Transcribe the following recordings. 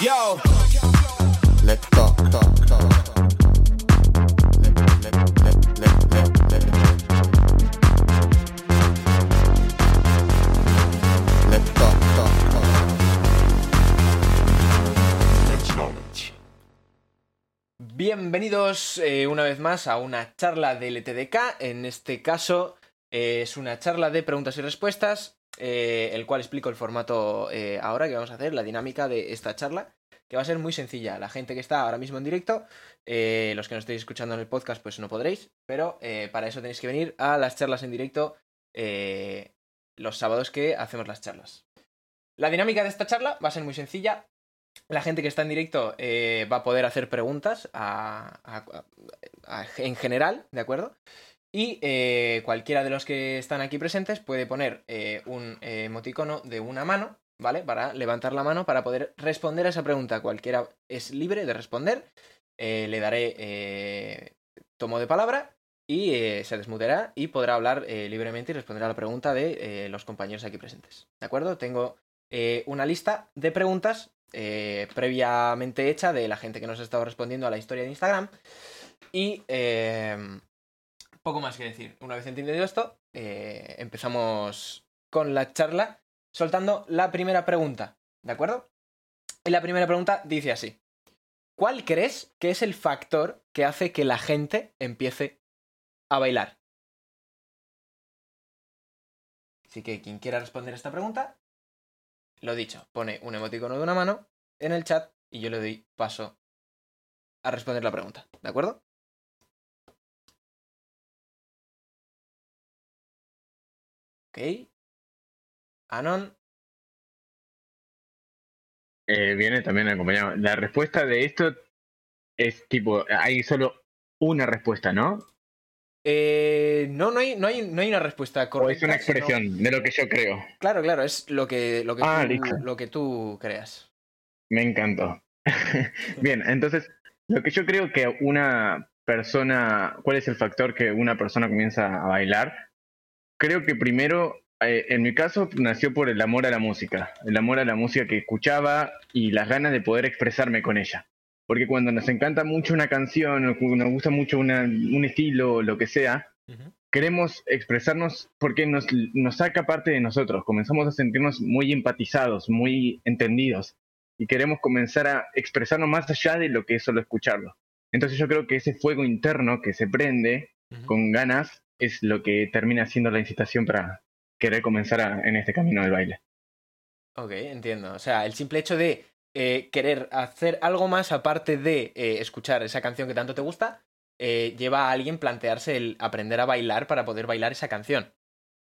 Yo. Let's talk, talk, talk. Bienvenidos eh, una vez más a una charla de LTDK. En este caso eh, es una charla de preguntas y respuestas, eh, el cual explico el formato eh, ahora que vamos a hacer, la dinámica de esta charla, que va a ser muy sencilla. La gente que está ahora mismo en directo, eh, los que nos estéis escuchando en el podcast, pues no podréis, pero para eso tenéis que venir a las charlas en directo los sábados que hacemos las charlas. La dinámica de esta charla va a ser muy sencilla. La gente que está en directo va a poder hacer preguntas en general, ¿de acuerdo? Y eh, cualquiera de los que están aquí presentes puede poner eh, un emoticono de una mano, ¿vale? Para levantar la mano para poder responder a esa pregunta. Cualquiera es libre de responder. Eh, le daré tomo de palabra y se desmuteará y podrá hablar libremente y responder a la pregunta de los compañeros aquí presentes. ¿De acuerdo? Tengo una lista de preguntas previamente hecha de la gente que nos ha estado respondiendo a la historia de Instagram. Y poco más que decir. Una vez entendido esto, eh, empezamos con la charla soltando la primera pregunta. ¿De acuerdo? Y la primera pregunta dice así. ¿Cuál crees que es el factor que hace que la gente empiece a bailar? Así que quien quiera responder esta pregunta, lo dicho, pone un emoticono de una mano en el chat y yo le doy paso a responder la pregunta. ¿De acuerdo? Ok. Anon. Eh, viene también acompañado. La respuesta de esto es tipo, hay solo una respuesta, ¿no? Eh, no, no hay, no, hay, no hay una respuesta O correcta. es una sino- expresión de lo que yo creo. Claro, claro, es lo que, lo que, Ah, tú, listo. lo que tú creas. Me encantó. Bien, entonces, lo que yo creo que una persona, ¿cuál es el factor que una persona comienza a bailar? Creo que primero, eh, en mi caso, nació por el amor a la música, el amor a la música que escuchaba y las ganas de poder expresarme con ella. Porque cuando nos encanta mucho una canción, o nos gusta mucho una- un estilo, o lo que sea, queremos expresarnos porque nos, nos saca parte de nosotros, comenzamos a sentirnos muy empatizados, muy entendidos y queremos comenzar a expresarnos más allá de lo que es solo escucharlo. Entonces yo creo que ese fuego interno que se prende con ganas es lo que termina siendo la incitación para querer comenzar a- en este camino del baile. Ok, entiendo. O sea, el simple hecho de eh, querer hacer algo más aparte de eh, escuchar esa canción que tanto te gusta, eh, lleva a alguien plantearse el aprender a bailar para poder bailar esa canción.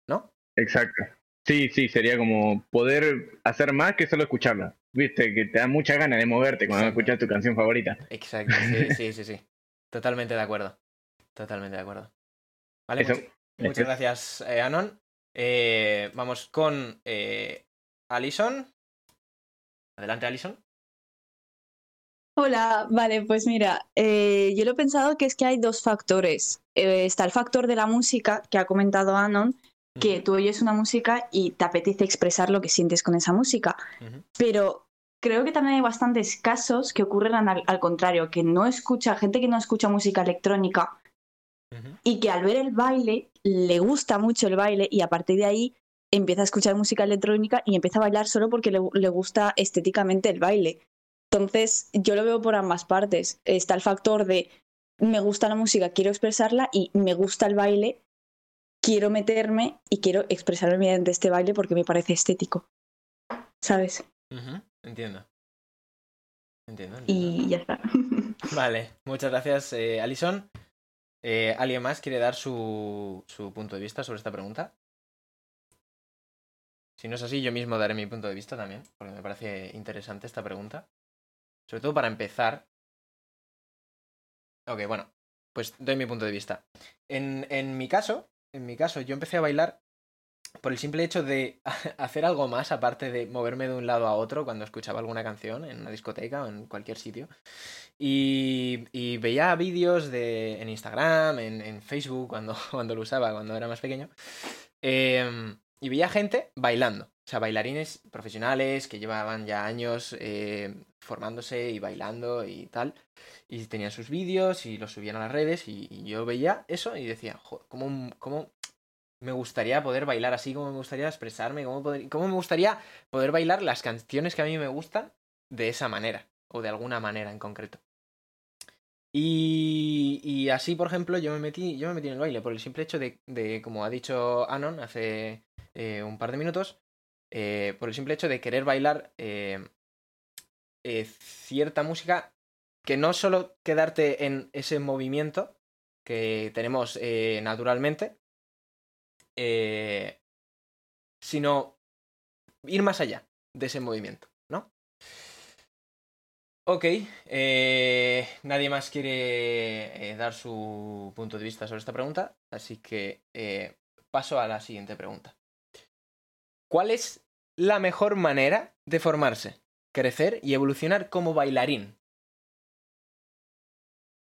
¿No? Exacto. Sí, sí, sería como poder hacer más que solo escucharla. Viste, que te da mucha ganas de moverte cuando Exacto. escuchas tu canción favorita. Exacto, sí, sí, sí, sí. Totalmente de acuerdo. Totalmente de acuerdo. Vale, Eso- much- muchas gracias, eh, Anon. Eh, vamos con eh, Alison. Adelante, Alison. Hola, vale, pues mira, eh, yo lo he pensado que es que hay dos factores. Eh, está el factor de la música que ha comentado Anon, que tú oyes una música y te apetece expresar lo que sientes con esa música. Pero creo que también hay bastantes casos que ocurren al, al contrario, que no escucha, gente que no escucha música electrónica y que al ver el baile le gusta mucho el baile y a partir de ahí empieza a escuchar música electrónica y empieza a bailar solo porque le, le gusta estéticamente el baile. Entonces, yo lo veo por ambas partes. Está el factor de me gusta la música, quiero expresarla y me gusta el baile, quiero meterme y quiero expresarme mediante este baile porque me parece estético. ¿Sabes? Entiendo, entiendo. Y ya está. Vale, muchas gracias, eh, Alison. Eh, ¿Alguien más quiere dar su, su punto de vista sobre esta pregunta? Si no es así, yo mismo daré mi punto de vista también, porque me parece interesante esta pregunta. Sobre todo para empezar. Ok, bueno, pues doy mi punto de vista. En, en mi caso, en mi caso, yo empecé a bailar por el simple hecho de hacer algo más, aparte de moverme de un lado a otro cuando escuchaba alguna canción en una discoteca o en cualquier sitio. Y, veía vídeos de, en Instagram, en, Facebook, cuando, cuando lo usaba, cuando era más pequeño. em, y veía gente bailando, sea, bailarines profesionales que llevaban ya años eh, formándose y bailando y tal. Y tenían sus vídeos y los subían a las redes y, y yo veía eso y decía, joder, ¿cómo, cómo me gustaría poder bailar así? ¿Cómo me gustaría expresarme? ¿Cómo, poder- cómo me gustaría poder bailar las canciones que a mí me gustan de esa manera? O de alguna manera en concreto. Y, y así, por ejemplo, yo me metí, yo me metí en el baile por el simple hecho de, de como ha dicho Anon hace eh, un par de minutos, eh, por el simple hecho de querer bailar eh, cierta música que no solo quedarte en ese movimiento que tenemos naturalmente, eh, sino ir más allá de ese movimiento, ¿no? Ok, eh, nadie más quiere eh, dar su punto de vista sobre esta pregunta, así que paso a la siguiente pregunta. ¿Cuál es la mejor manera de formarse, crecer y evolucionar como bailarín?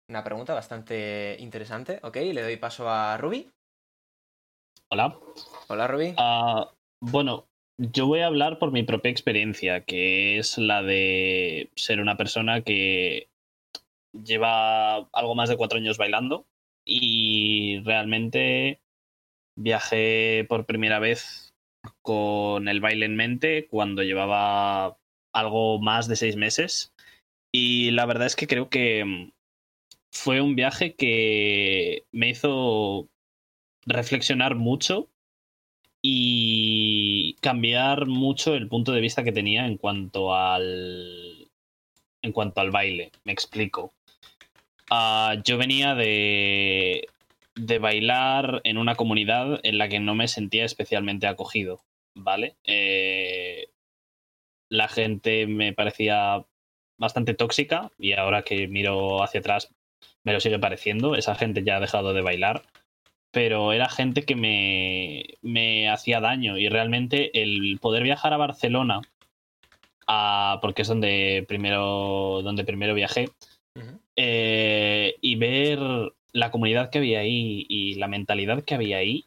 Una pregunta bastante interesante, ok, le doy paso a Ruby. Hola. Hola Ruby. Ah, bueno, yo voy a hablar por mi propia experiencia, que es la de ser una persona que lleva algo más de cuatro años bailando y realmente viajé por primera vez con el baile en mente cuando llevaba algo más de seis meses y la verdad es que creo que fue un viaje que me hizo reflexionar mucho y cambiar mucho el punto de vista que tenía en cuanto al en cuanto al baile. Me explico. Ah, yo venía de de bailar en una comunidad en la que no me sentía especialmente acogido, ¿vale? Eh, la gente me parecía bastante tóxica y ahora que miro hacia atrás me lo sigue pareciendo. Esa gente ya ha dejado de bailar pero era gente que me, me hacía daño y realmente el poder viajar a Barcelona, a, porque es donde primero, donde primero viajé, eh, y ver la comunidad que había ahí y la mentalidad que había ahí,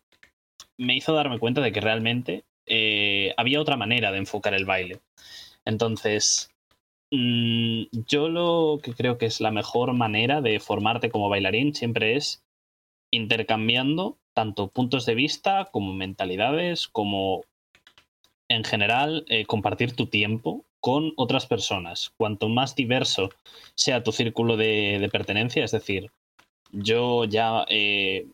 me hizo darme cuenta de que realmente eh, había otra manera de enfocar el baile. Entonces, mm, yo lo que creo que es la mejor manera de formarte como bailarín siempre es intercambiando tanto puntos de vista como mentalidades, como en general eh, compartir tu tiempo con otras personas. Cuanto más diverso sea tu círculo de, de pertenencia, es decir, yo ya eh,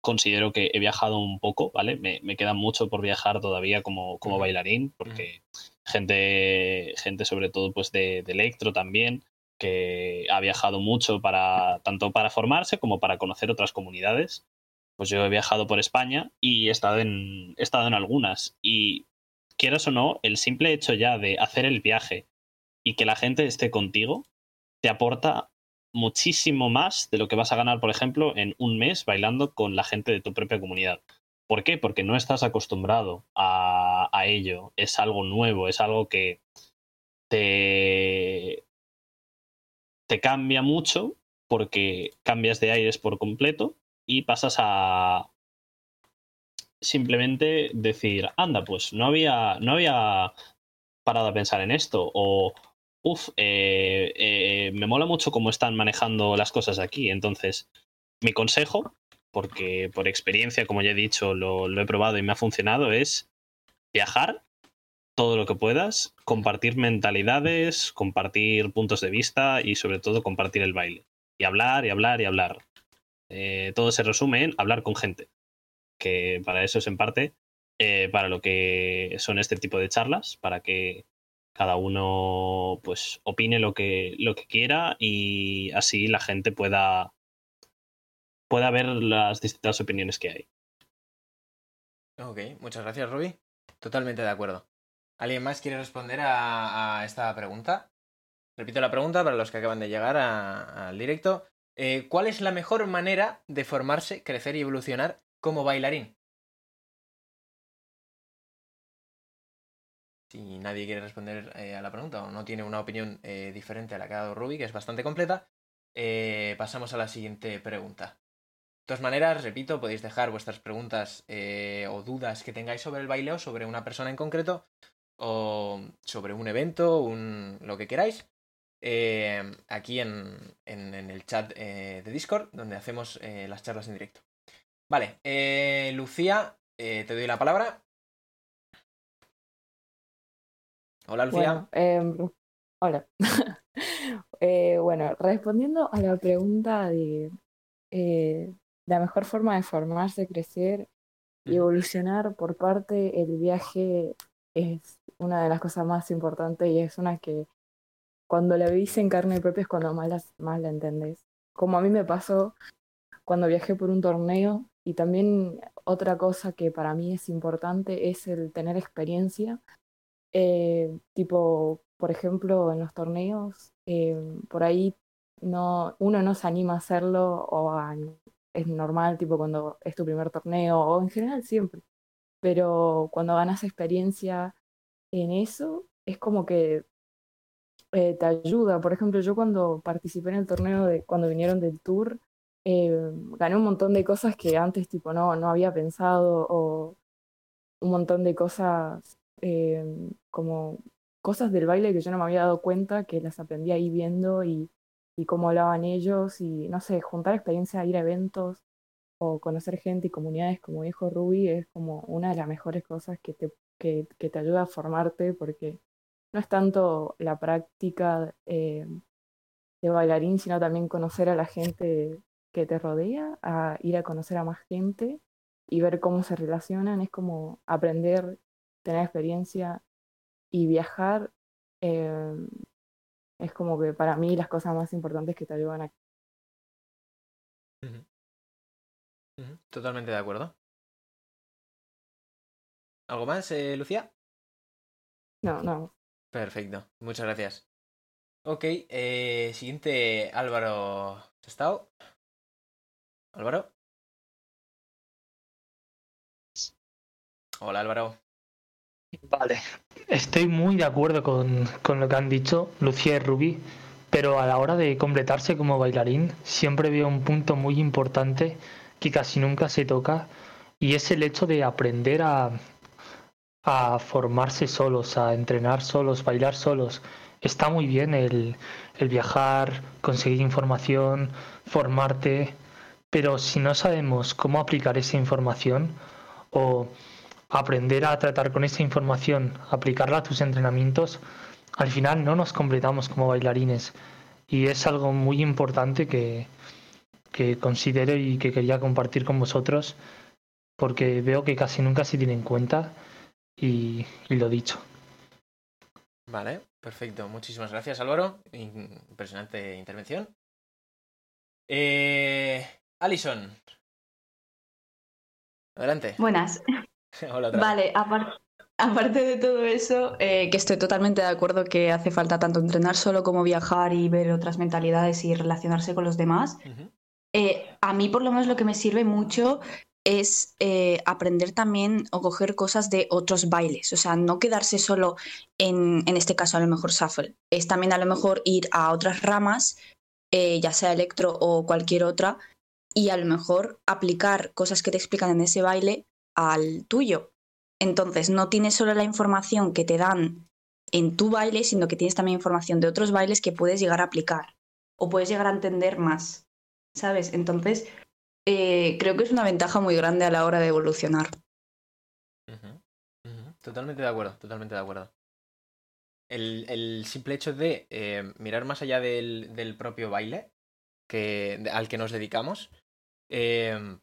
considero que he viajado un poco, ¿vale? Me, me queda mucho por viajar todavía como, como bailarín, porque gente, gente sobre todo pues de, de electro también, que ha viajado mucho para tanto para formarse como para conocer otras comunidades. Pues yo he viajado por España y he estado en, he estado en algunas. Y quieras o no, el simple hecho ya de hacer el viaje y que la gente esté contigo te aporta muchísimo más de lo que vas a ganar, por ejemplo, en un mes bailando con la gente de tu propia comunidad. ¿Por qué? Porque no estás acostumbrado a, a ello. Es algo nuevo, es algo que te, te cambia mucho porque cambias de aires por completo y pasas a simplemente decir, anda, pues no había, no había parado a pensar en esto o uff, eh, eh, me mola mucho cómo están manejando las cosas aquí. Entonces, mi consejo, porque por experiencia, como ya he dicho, lo, lo he probado y me ha funcionado, es viajar todo lo que puedas, compartir mentalidades, compartir puntos de vista y sobre todo compartir el baile. Y hablar y hablar y hablar. Eh, todo se resume en hablar con gente, que para eso es en parte eh, para lo que son este tipo de charlas, para que cada uno pues opine lo que, lo que quiera y así la gente pueda, pueda ver las distintas opiniones que hay. Ok, muchas gracias, Ruby. Totalmente de acuerdo. ¿Alguien más quiere responder a, esta pregunta? Repito la pregunta para los que acaban de llegar al directo. Eh, ¿Cuál es la mejor manera de formarse, crecer y evolucionar como bailarín? Si nadie quiere responder eh, a la pregunta o no tiene una opinión eh, diferente a la que ha dado Ruby, que es bastante completa, pasamos a la siguiente pregunta. todas maneras, repito, podéis dejar vuestras preguntas o dudas que tengáis sobre el baile o sobre una persona en concreto o sobre un evento, un, lo que queráis, eh, aquí en, en- en el chat eh, de Discord, donde hacemos eh, las charlas en directo. Vale, eh, Lucía, eh, te doy la palabra. Hola, Lucía. Bueno, em, hola. Eh, bueno, respondiendo a la pregunta de la mejor forma de formarse, crecer y evolucionar por parte el viaje es una de las cosas más importantes y es una que cuando la vivís en carne propia es cuando más, las- más la entendés. Como a mí me pasó cuando viajé por un torneo y también otra cosa que para mí es importante es el tener experiencia eh, tipo, por ejemplo, en los torneos, eh, por ahí no, uno no se anima a hacerlo o a- es normal, tipo cuando es tu primer torneo o en general siempre. Pero cuando ganas experiencia en eso, es como que eh, te ayuda. Por ejemplo, yo cuando participé en el torneo de cuando vinieron del tour, eh, gané un montón de cosas que antes tipo no, no había pensado o un montón de cosas eh, como cosas del baile que yo no me había dado cuenta, que las aprendí ahí viendo y, y cómo hablaban ellos y no sé, juntar experiencia, ir a eventos o conocer gente y comunidades, como dijo Ruby, es como una de las mejores cosas que te, que, te ayuda a formarte porque no es tanto la práctica eh, de bailarín, sino también conocer a la gente que te rodea, a ir a conocer a más gente y ver cómo se relacionan, es como aprender, tener experiencia y viajar. eh, es como que para mí las cosas más importantes que te ayudan a... Totalmente de acuerdo. ¿Algo más, eh, Lucía? No, no. Perfecto, muchas gracias. Ok, eh, siguiente Álvaro Sestao. Álvaro. Hola Álvaro. Vale, estoy muy de acuerdo con, con lo que han dicho Lucía y Rubí, pero a la hora de completarse como bailarín siempre veo un punto muy importante que casi nunca se toca y es el hecho de aprender a, a formarse solos, a entrenar solos, bailar solos. Está muy bien el, el viajar, conseguir información, formarte, pero si no sabemos cómo aplicar esa información o aprender a tratar con esa información, aplicarla a tus entrenamientos, al final no nos completamos como bailarines. Y es algo muy importante que, que considero y que quería compartir con vosotros, porque veo que casi nunca se tiene en cuenta y, y lo dicho. Vale, perfecto. Muchísimas gracias Álvaro. Impresionante intervención. Eh, Alison. Adelante. Buenas. Hola otra. Vale, apar- aparte de todo eso, eh, que estoy totalmente de acuerdo que hace falta tanto entrenar solo como viajar y ver otras mentalidades y relacionarse con los demás, eh, a mí por lo menos lo que me sirve mucho es eh, aprender también o coger cosas de otros bailes, o sea, no quedarse solo en, en este caso a lo mejor shuffle, es también a lo mejor ir a otras ramas, eh, ya sea electro o cualquier otra, y a lo mejor aplicar cosas que te explican en ese baile al tuyo. Entonces, no tienes solo la información que te dan en tu baile, sino que tienes también información de otros bailes que puedes llegar a aplicar o puedes llegar a entender más, ¿sabes? Entonces, eh, creo que es una ventaja muy grande a la hora de evolucionar. Totalmente de acuerdo, totalmente de acuerdo. El, el simple hecho de eh, mirar más allá del, del propio baile que, al que nos dedicamos eh,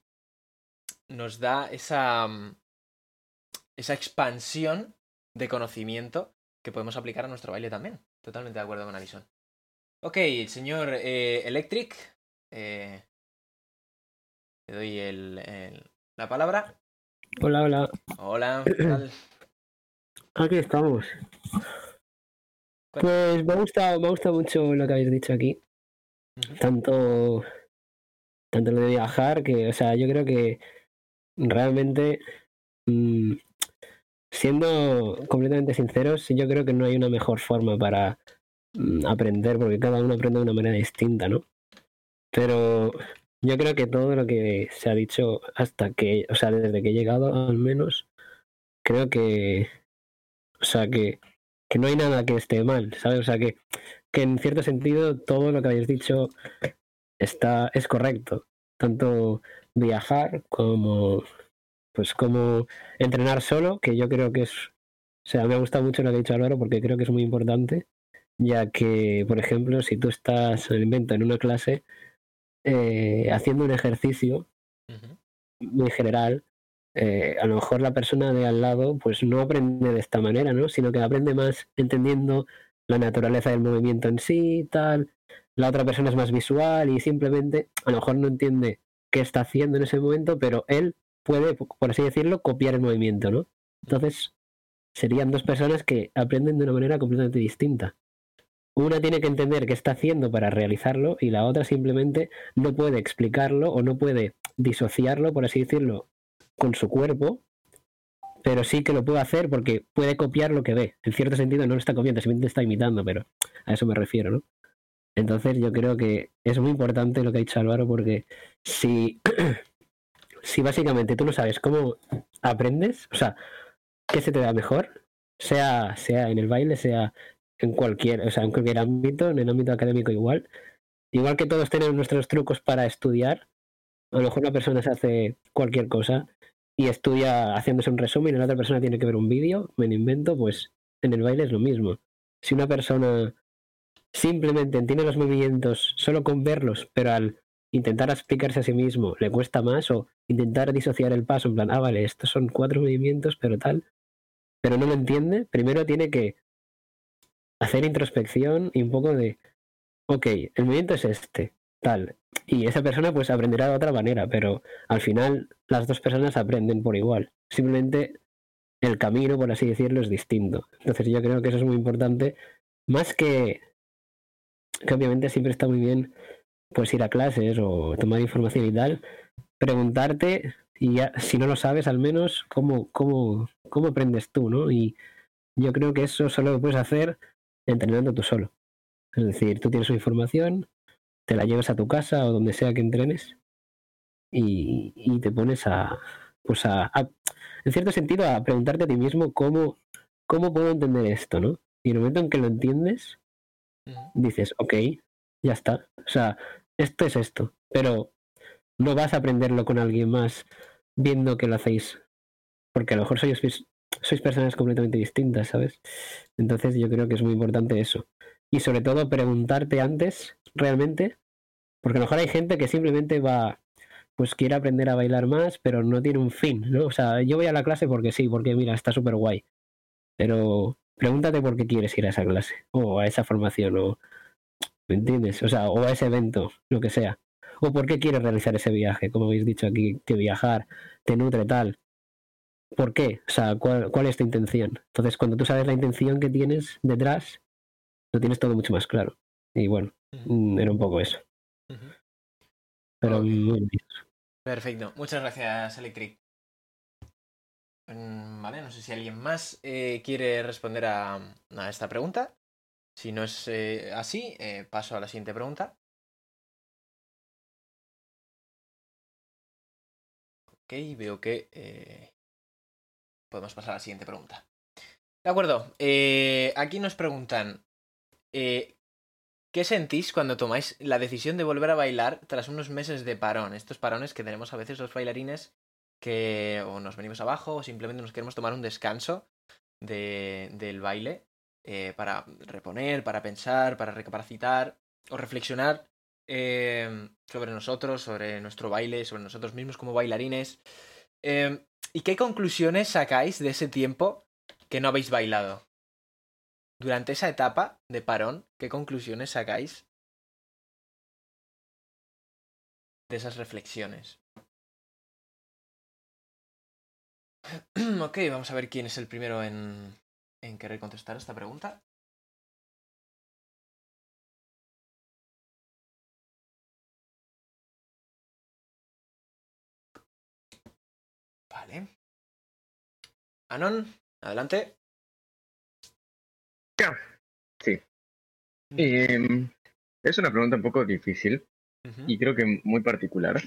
nos da esa, mm, esa expansión de conocimiento que podemos aplicar a nuestro baile también. Totalmente de acuerdo con Alison. Ok, señor eh, Electric, eh, te doy el- el- la palabra. Hola, hola. Hola, ¿qué tal? Aquí estamos. Pues me ha gustado, me ha gustado mucho lo que habéis dicho aquí. Tanto, tanto lo de viajar, que, o sea, yo creo que realmente, mm, siendo completamente sinceros, yo creo que no hay una mejor forma para mm, aprender, porque cada uno aprende de una manera distinta, ¿no? Pero yo creo que todo lo que se ha dicho hasta que, o sea, desde que he llegado al menos, creo que, o sea, que, que no hay nada que esté mal, ¿sabes? O sea, que, que en cierto sentido todo lo que habéis dicho está, es correcto. Tanto viajar como, pues como entrenar solo, que yo creo que es, o sea, me ha gustado mucho lo que ha dicho Álvaro porque creo que es muy importante, ya que, por ejemplo, si tú estás, invento, en una clase, eh, haciendo un ejercicio muy general, eh, a lo mejor la persona de al lado pues no aprende de esta manera, ¿no? Sino que aprende más entendiendo la naturaleza del movimiento en sí, tal. La otra persona es más visual y simplemente a lo mejor no entiende qué está haciendo en ese momento, pero él puede, por así decirlo, copiar el movimiento, ¿no? Entonces, serían dos personas que aprenden de una manera completamente distinta. Una tiene que entender qué está haciendo para realizarlo y la otra simplemente no puede explicarlo o no puede disociarlo, por así decirlo, con su cuerpo, pero sí que lo puede hacer porque puede copiar lo que ve. En cierto sentido no lo está copiando, simplemente está imitando, pero a eso me refiero, ¿no? Entonces yo creo que es muy importante lo que ha dicho Álvaro porque si, si básicamente tú no sabes cómo aprendes, o sea, qué se te da mejor, sea, sea en el baile, sea en cualquier, o sea, en cualquier ámbito, en el ámbito académico igual, igual que todos tenemos nuestros trucos para estudiar, a lo mejor una persona se hace cualquier cosa y estudia haciéndose un resumen y la otra persona tiene que ver un vídeo, me lo invento, pues en el baile es lo mismo. Si una persona simplemente entiende los movimientos solo con verlos, pero al intentar explicarse a sí mismo le cuesta más o intentar disociar el paso en plan, ah, vale, estos son cuatro movimientos, pero tal, pero no lo entiende, primero tiene que hacer introspección y un poco de, ok, el movimiento es este, tal, y esa persona pues aprenderá de otra manera, pero al final las dos personas aprenden por igual. Simplemente el camino, por así decirlo, es distinto. Entonces yo creo que eso es muy importante, más que que obviamente siempre está muy bien pues ir a clases o tomar información y tal, preguntarte y ya, si no lo sabes al menos cómo, cómo, cómo aprendes tú, ¿no? Y yo creo que eso solo lo puedes hacer entrenando tú solo. Es decir, tú tienes su información, te la llevas a tu casa o donde sea que entrenes y, y te pones a, pues a, a- en cierto sentido, a preguntarte a ti mismo cómo, cómo puedo entender esto, ¿no? Y en el momento en que lo entiendes, dices, ok, ya está. O sea, esto es esto, pero no vas a aprenderlo con alguien más viendo que lo hacéis, porque a lo mejor sois, sois personas completamente distintas, ¿sabes? Entonces yo creo que es muy importante eso. Y sobre todo preguntarte antes, realmente, porque a lo mejor hay gente que simplemente va, pues quiere aprender a bailar más, pero no tiene un fin, ¿no? O sea, yo voy a la clase porque sí, porque mira, está súper guay. Pero pregúntate por qué quieres ir a esa clase, o a esa formación, o, ¿Me entiendes? O sea, o a ese evento, lo que sea. O por qué quieres realizar ese viaje, como habéis dicho aquí, que viajar te nutre tal. ¿Por qué? O sea, ¿cuál, cuál es tu intención? Entonces, cuando tú sabes la intención que tienes detrás, lo tienes todo mucho más claro. Y bueno, mm, era un poco eso. Ujú. Pero Ok. muy bien. Perfecto, muchas gracias, Electric. Mm, Vale, no sé si alguien más eh, quiere responder a, a esta pregunta. Si no es eh, así, eh, paso a la siguiente pregunta. Ok, veo que podemos pasar a la siguiente pregunta. De acuerdo, eh, aquí nos preguntan, eh, ¿qué sentís cuando tomáis la decisión de volver a bailar tras unos meses de parón? Estos parones que tenemos a veces los bailarines que o nos venimos abajo o simplemente nos queremos tomar un descanso de- del baile eh, para reponer, para pensar, para recapacitar o reflexionar sobre nosotros, sobre nuestro baile, sobre nosotros mismos como bailarines. Eh, ¿Y qué conclusiones sacáis de ese tiempo que no habéis bailado? Durante esa etapa de parón, ¿qué conclusiones sacáis de esas reflexiones? ok, vamos a ver quién es el primero en, en querer contestar esta pregunta. Anon, adelante. Sí. Em, es una pregunta un poco difícil, y creo que muy particular.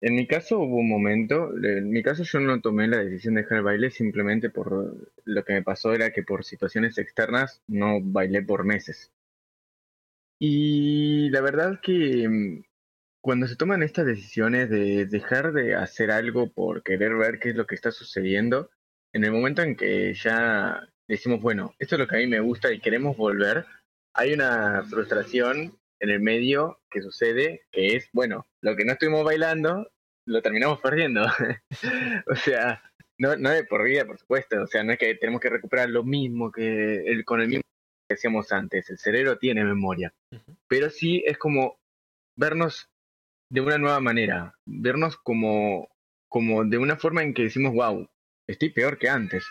En mi caso hubo un momento, en mi caso yo no tomé la decisión de dejar el baile simplemente por lo que me pasó era que por situaciones externas no bailé por meses. Y la verdad que mm, cuando se toman estas decisiones de dejar de hacer algo por querer ver qué es lo que está sucediendo, en el momento en que ya decimos, bueno, esto es lo que a mí me gusta y queremos volver, hay una frustración en el medio que sucede, que es, bueno, lo que no estuvimos bailando, lo terminamos perdiendo. o sea, no, no de por vida, por supuesto, o sea, no es que tenemos que recuperar lo mismo que el, con el mismo que decíamos antes, el cerebro tiene memoria, Ujú. pero sí es como vernos de una nueva manera, vernos como, como de una forma en que decimos, wow, estoy peor que antes.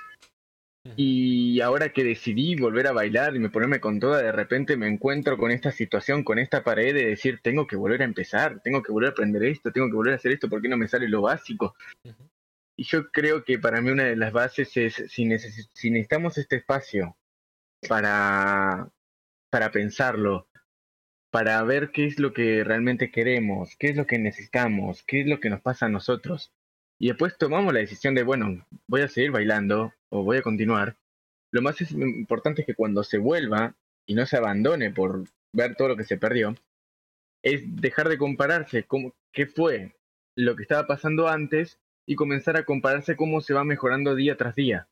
Y ahora que decidí volver a bailar y me ponerme con toda, de repente me encuentro con esta situación, con esta pared de decir, tengo que volver a empezar, tengo que volver a aprender esto, tengo que volver a hacer esto, ¿por qué no me sale lo básico? Y yo creo que para mí una de las bases es, si, necesi- si necesitamos este espacio para, para pensarlo, para ver qué es lo que realmente queremos, qué es lo que necesitamos, qué es lo que nos pasa a nosotros. Y después tomamos la decisión de, bueno, voy a seguir bailando o voy a continuar. Lo más importante es que cuando se vuelva y no se abandone por ver todo lo que se perdió, es dejar de compararse con qué fue lo que estaba pasando antes y comenzar a compararse cómo se va mejorando día tras día.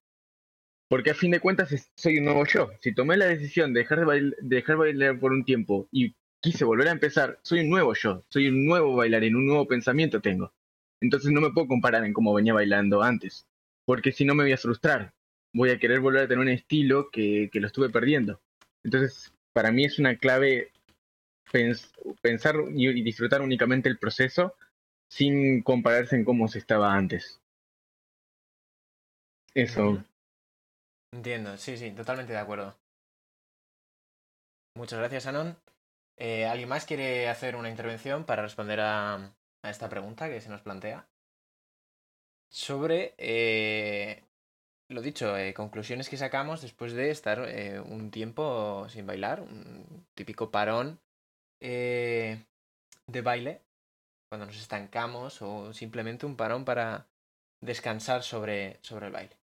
Porque a fin de cuentas soy un nuevo yo. Si tomé la decisión de dejar de, bail- de dejar bailar por un tiempo y quise volver a empezar, soy un nuevo yo, soy un nuevo bailarín, un nuevo pensamiento tengo. Entonces no me puedo comparar en cómo venía bailando antes, porque si no me voy a frustrar. Voy a querer volver a tener un estilo que, que lo estuve perdiendo. Entonces, para mí es una clave pens- pensar y, disfrutar únicamente el proceso sin compararse en cómo se estaba antes. Eso. Entiendo, sí, sí, totalmente de acuerdo. Muchas gracias, Anon. Eh, ¿Alguien más quiere hacer una intervención para responder a, a esta pregunta que se nos plantea? Sobre, eh, lo dicho, eh, conclusiones que sacamos después de estar eh, un tiempo sin bailar, un típico parón de baile, cuando nos estancamos o simplemente un parón para descansar sobre, sobre el baile.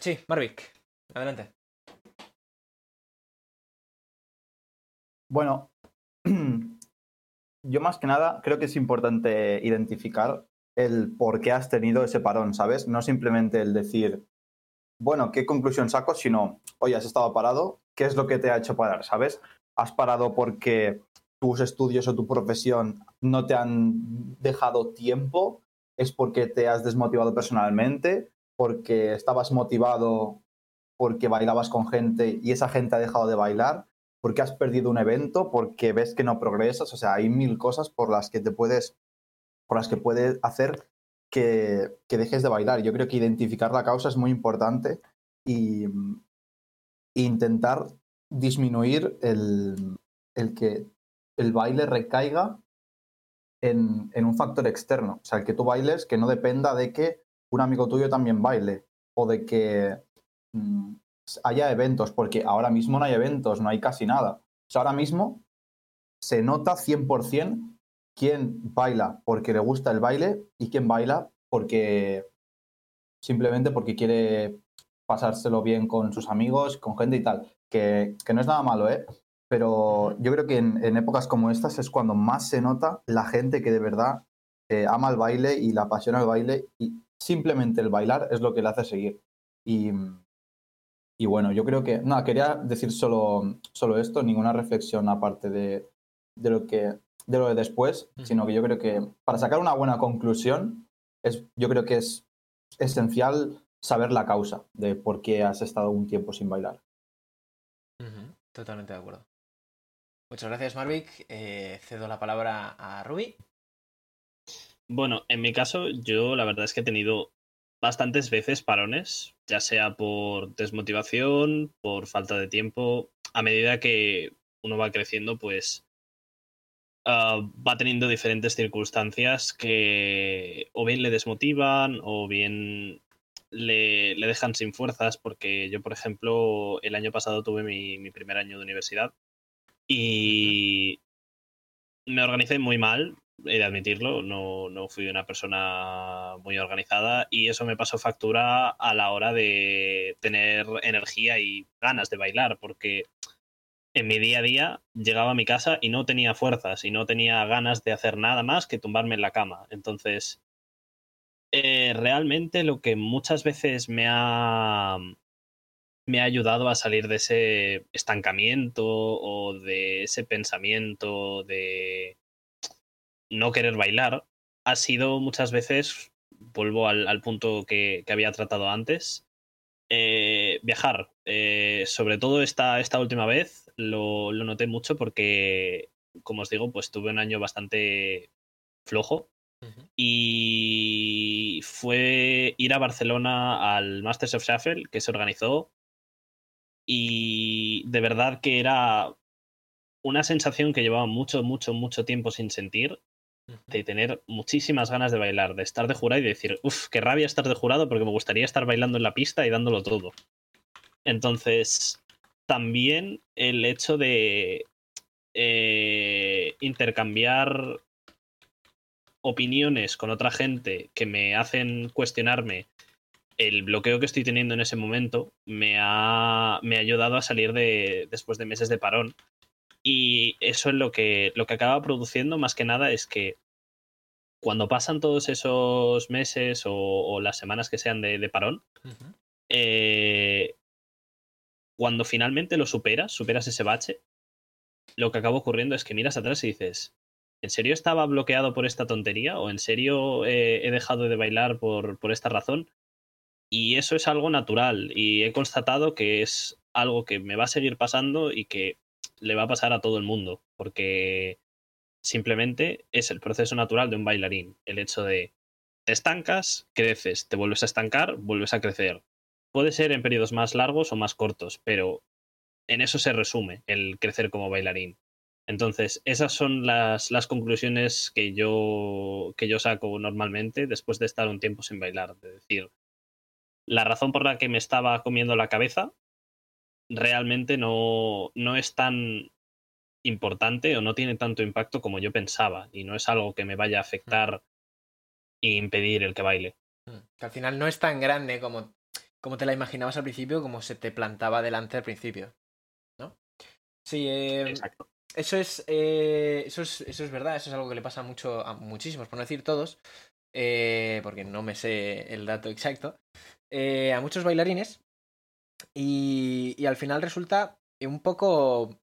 Sí, Marvick, adelante. Bueno, yo más que nada creo que es importante identificar el por qué has tenido ese parón, ¿sabes? No simplemente el decir, bueno, ¿qué conclusión saco? Sino, oye, has estado parado, ¿qué es lo que te ha hecho parar, ¿sabes? ¿Has parado porque tus estudios o tu profesión no te han dejado tiempo? ¿Es porque te has desmotivado personalmente? ¿Porque estabas motivado porque bailabas con gente y esa gente ha dejado de bailar? Porque has perdido un evento, porque ves que no progresas, o sea, hay mil cosas por las que te puedes, por las que puede hacer que, que dejes de bailar. Yo creo que identificar la causa es muy importante y mm, intentar disminuir el, el que el baile recaiga en, en un factor externo. O sea, el que tú bailes que no dependa de que un amigo tuyo también baile o de que mm, haya eventos, porque ahora mismo no hay eventos, no hay casi nada. O ahora mismo se nota 100% quién baila porque le gusta el baile y quién baila porque simplemente porque quiere pasárselo bien con sus amigos, con gente y tal. Que, que no es nada malo, ¿eh? Pero yo creo que en, en épocas como estas es cuando más se nota la gente que de verdad eh, ama el baile y la apasiona el baile y simplemente el bailar es lo que le hace seguir. Y, y bueno, yo creo que, nada, quería decir solo, solo esto, ninguna reflexión aparte de, de lo que de lo de después, sino que yo creo que para sacar una buena conclusión, es, yo creo que es esencial saber la causa de por qué has estado un tiempo sin bailar. Totalmente de acuerdo. Muchas gracias, Marvick. Eh, cedo la palabra a Ruby. Bueno, en mi caso, yo la verdad es que he tenido bastantes veces parones, ya sea por desmotivación, por falta de tiempo. A medida que uno va creciendo, pues ah, va teniendo diferentes circunstancias que o bien le desmotivan o bien le, le dejan sin fuerzas, porque yo, por ejemplo, el año pasado tuve mi, mi primer año de universidad y me organicé muy mal, he de admitirlo, no, no fui una persona muy organizada y eso me pasó factura a la hora de tener energía y ganas de bailar, porque en mi día a día llegaba a mi casa y no tenía fuerzas y no tenía ganas de hacer nada más que tumbarme en la cama. Entonces, eh, realmente lo que muchas veces me ha, me ha ayudado a salir de ese estancamiento o de ese pensamiento de no querer bailar ha sido muchas veces, vuelvo al, al punto que, que, había tratado antes, eh, viajar. Eh, sobre todo esta, esta última vez lo, lo, noté mucho porque, como os digo, pues tuve un año bastante flojo. Uh -huh. Y fue ir a Barcelona al Masters of Shuffle que se organizó. Y de verdad que era una sensación que llevaba mucho, mucho, mucho tiempo sin sentir de tener muchísimas ganas de bailar, de estar de jurado y de decir, uff, qué rabia estar de jurado porque me gustaría estar bailando en la pista y dándolo todo. Entonces, también el hecho de eh, intercambiar opiniones con otra gente que me hacen cuestionarme el bloqueo que estoy teniendo en ese momento me ha, me ha ayudado a salir de después de meses de parón y eso es lo que, lo que acaba produciendo más que nada es que cuando pasan todos esos meses o, o las semanas que sean de, de parón, uh -huh. eh, cuando finalmente lo superas, superas ese bache, lo que acaba ocurriendo es que miras atrás y dices, ¿en serio estaba bloqueado por esta tontería? ¿O en serio eh, he dejado de bailar por, por esta razón? Y eso es algo natural y he constatado que es algo que me va a seguir pasando y que le va a pasar a todo el mundo, porque simplemente es el proceso natural de un bailarín, el hecho de te estancas, creces, te vuelves a estancar, vuelves a crecer. Puede ser en periodos más largos o más cortos, pero en eso se resume el crecer como bailarín. Entonces, esas son las, las conclusiones que yo, que yo saco normalmente después de estar un tiempo sin bailar. De decir, la razón por la que me estaba comiendo la cabeza realmente no, no es tan importante o no tiene tanto impacto como yo pensaba y no es algo que me vaya a afectar e impedir el que baile. Que al final no es tan grande como, como te la imaginabas al principio, como se te plantaba delante al principio. ¿No? Sí, eh, Exacto. Eso es, eh, eso es, eso es verdad, eso es algo que le pasa mucho a muchísimos, por no decir todos, eh, porque no me sé el dato exacto, eh, a muchos bailarines y, al final resulta un poco...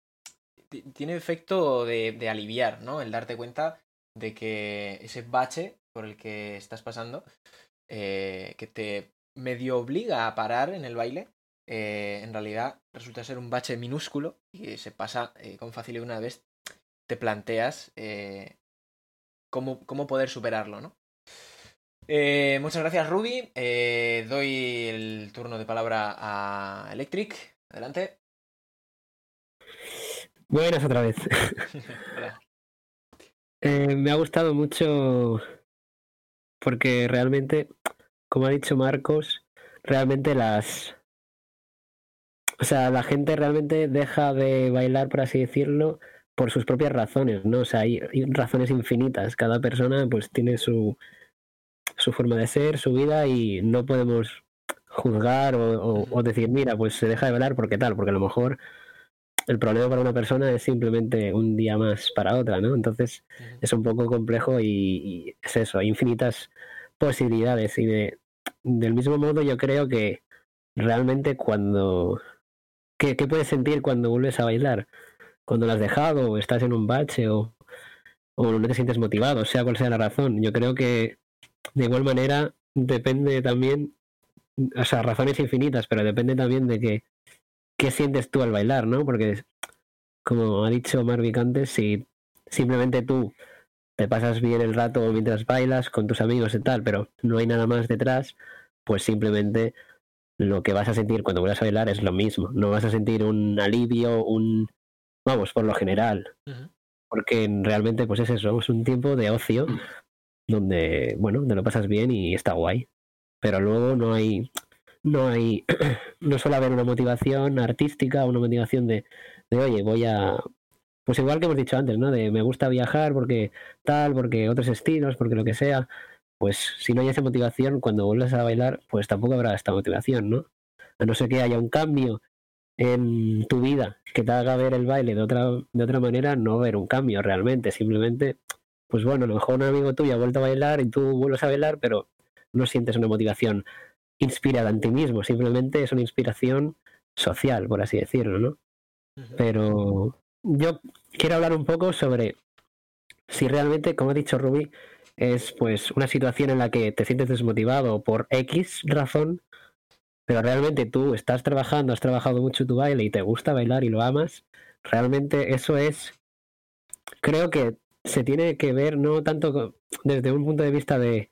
Tiene efecto de, de, aliviar, ¿no? El darte cuenta de que ese bache por el que estás pasando, eh, que te medio obliga a parar en el baile, eh, en realidad resulta ser un bache minúsculo y se pasa eh, con facilidad una vez te planteas eh, cómo, cómo, poder superarlo, ¿no? Eh, muchas gracias, Ruby. doy el turno de palabra a Electric. Adelante. Buenas otra vez. me ha gustado mucho porque realmente, como ha dicho Marcos, realmente las, o sea, la gente realmente deja de bailar, por así decirlo, por sus propias razones, ¿no? O sea, hay, hay razones infinitas. Cada persona pues tiene su, su forma de ser, su vida y no podemos juzgar o, o, o, decir, mira, pues se deja de bailar porque tal, porque a lo mejor el problema para una persona es simplemente un día más para otra, ¿no? Entonces es un poco complejo y, y es eso, hay infinitas posibilidades y de, del mismo modo yo creo que realmente cuando ¿Qué, ¿Qué, puedes sentir cuando vuelves a bailar? Cuando lo has dejado o estás en un bache o, o, no te sientes motivado, sea cual sea la razón. Yo creo que de igual manera depende también, o sea, razones infinitas, pero depende también de que, qué sientes tú al bailar, ¿no? Porque, como ha dicho Marvick antes, si simplemente tú te pasas bien el rato mientras bailas con tus amigos y tal, pero no hay nada más detrás, pues simplemente lo que vas a sentir cuando vuelvas a bailar es lo mismo. No vas a sentir un alivio, un... Vamos, por lo general. Uh -huh. Porque realmente, pues es eso, es un tiempo de ocio donde, bueno, te lo pasas bien y está guay. Pero luego no hay... No hay... no suele haber una motivación artística, una motivación de, de oye, voy a... pues igual que hemos dicho antes, ¿no? De me gusta viajar porque tal, porque otros estilos, porque lo que sea. Pues si no hay esa motivación, cuando vuelves a bailar, pues tampoco habrá esta motivación, ¿no? A no ser que haya un cambio en tu vida que te haga ver el baile de otra, de otra manera, no ver un cambio realmente. Simplemente, pues bueno, a lo mejor un amigo tuyo ha vuelto a bailar y tú vuelves a bailar, pero no sientes una motivación inspirada en ti mismo, simplemente es una inspiración social, por así decirlo, ¿no? Pero yo quiero hablar un poco sobre si realmente, como ha dicho Ruby, es pues una situación en la que te sientes desmotivado por X razón, pero realmente tú estás trabajando, has trabajado mucho tu baile y te gusta bailar y lo amas, realmente eso es, creo que se tiene que ver no tanto desde un punto de vista de,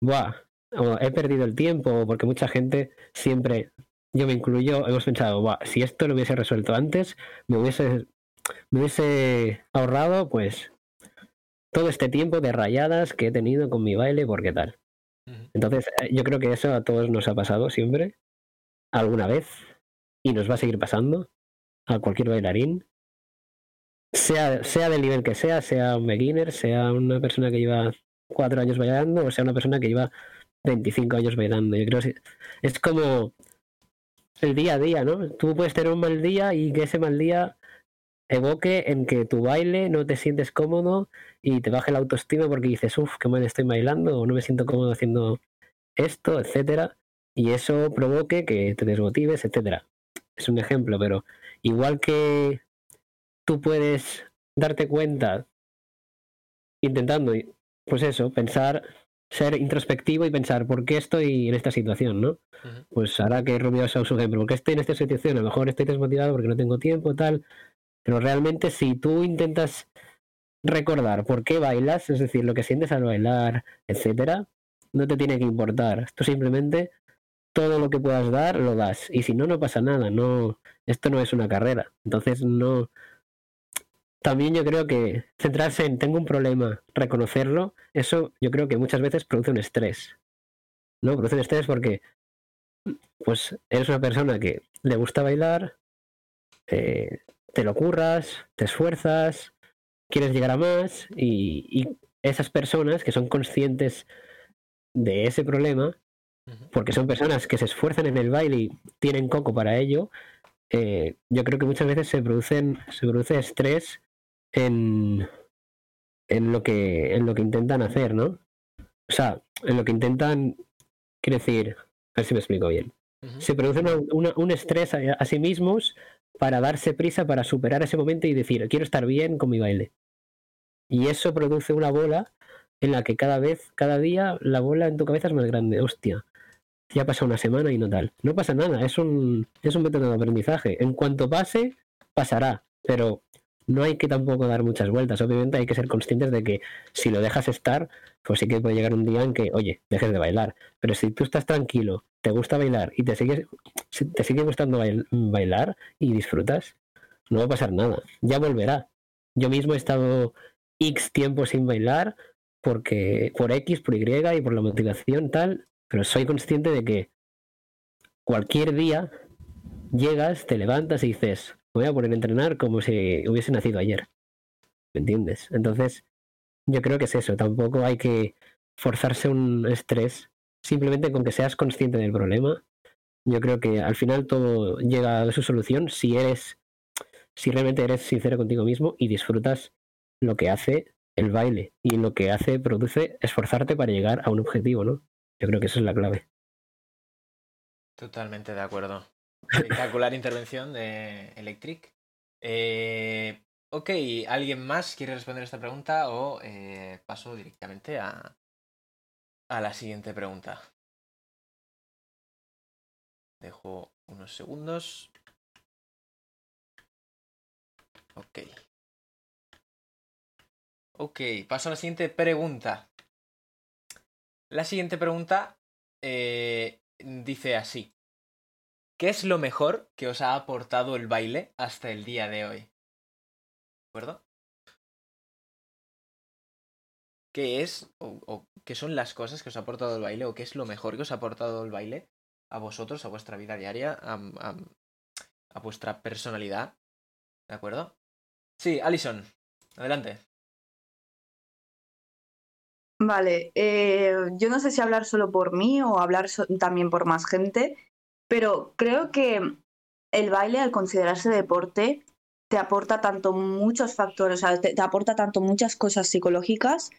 Buah, o he perdido el tiempo, porque mucha gente siempre, yo me incluyo, hemos pensado, Buah, si esto lo hubiese resuelto antes, me hubiese, me hubiese ahorrado pues todo este tiempo de rayadas que he tenido con mi baile, porque tal. Entonces, eh, yo creo que eso a todos nos ha pasado siempre, alguna vez, y nos va a seguir pasando a cualquier bailarín, sea, sea del nivel que sea, sea un beginner, sea una persona que lleva cuatro años bailando, o sea una persona que lleva 25 años bailando. Yo creo que es como el día a día, ¿no? Tú puedes tener un mal día y que ese mal día evoque en que tu baile no te sientes cómodo y te baje la autoestima porque dices, uff, qué mal estoy bailando o no me siento cómodo haciendo esto, etcétera, y eso provoque que te desmotives, etcétera. Es un ejemplo, pero igual que tú puedes darte cuenta intentando, pues eso, pensar, ser introspectivo y pensar por qué estoy en esta situación, ¿no? Pues ahora que Rubio ha usado su ejemplo, ¿por qué estoy en esta situación? A lo mejor estoy desmotivado porque no tengo tiempo, tal, pero realmente si tú intentas recordar por qué bailas, es decir, lo que sientes al bailar, etcétera, no te tiene que importar. Tú simplemente todo lo que puedas dar lo das y si no no pasa nada, no esto no es una carrera. Entonces no también yo creo que centrarse en tengo un problema, reconocerlo, eso yo creo que muchas veces produce un estrés. ¿No? Produce un estrés porque pues eres una persona que le gusta bailar, eh, te lo curras, te esfuerzas, quieres llegar a más y, y esas personas que son conscientes de ese problema, porque son personas que se esfuerzan en el baile y tienen coco para ello, eh, yo creo que muchas veces se producen se produce estrés en, en lo que en lo que intentan hacer, ¿no? O sea, en lo que intentan, quiero decir, a ver si me explico bien se produce una- una- un estrés a, a sí mismos para darse prisa, para superar ese momento y decir, quiero estar bien con mi baile. Y eso produce una bola en la que cada vez, cada día, la bola en tu cabeza es más grande. Hostia, ya pasa una semana y no tal. No pasa nada, es un, es un método de aprendizaje. En cuanto pase, pasará. Pero no hay que tampoco dar muchas vueltas. Obviamente hay que ser conscientes de que si lo dejas estar, pues sí que puede llegar un día en que, oye, dejes de bailar. Pero si tú estás tranquilo, te gusta bailar y te sigues, si te sigue gustando bail- bailar y disfrutas, no va a pasar nada. Ya volverá. Yo mismo he estado X tiempo sin bailar porque por X, por Y y por la motivación tal, pero soy consciente de que cualquier día llegas, te levantas y dices, voy a poner a entrenar como si hubiese nacido ayer. ¿Me entiendes? Entonces, yo creo que es eso. Tampoco hay que forzarse un estrés. Simplemente con que seas consciente del problema, yo creo que al final todo llega a su solución si eres, si realmente eres sincero contigo mismo y disfrutas lo que hace el baile y lo que hace, produce esforzarte para llegar a un objetivo, ¿no? Yo creo que esa es la clave. Totalmente de acuerdo. Espectacular intervención de Electric. Eh, ok, ¿alguien más quiere responder esta pregunta o eh, paso directamente a, a la siguiente pregunta? Dejo unos segundos. Ok. Ok, paso a la siguiente pregunta. La siguiente pregunta eh, dice así. ¿Qué es lo mejor que os ha aportado el baile hasta el día de hoy? ¿De acuerdo? ¿Qué es o, qué son las cosas que os ha aportado el baile o qué es lo mejor que os ha aportado el baile a vosotros, a vuestra vida diaria, a, a- vuestra personalidad? ¿De acuerdo? Sí, Alison, adelante. Vale, eh, yo no sé si hablar solo por mí o hablar también por más gente, pero creo que el baile, al considerarse deporte, te aporta tanto muchos factores, o sea, te, aporta tanto muchas cosas psicológicas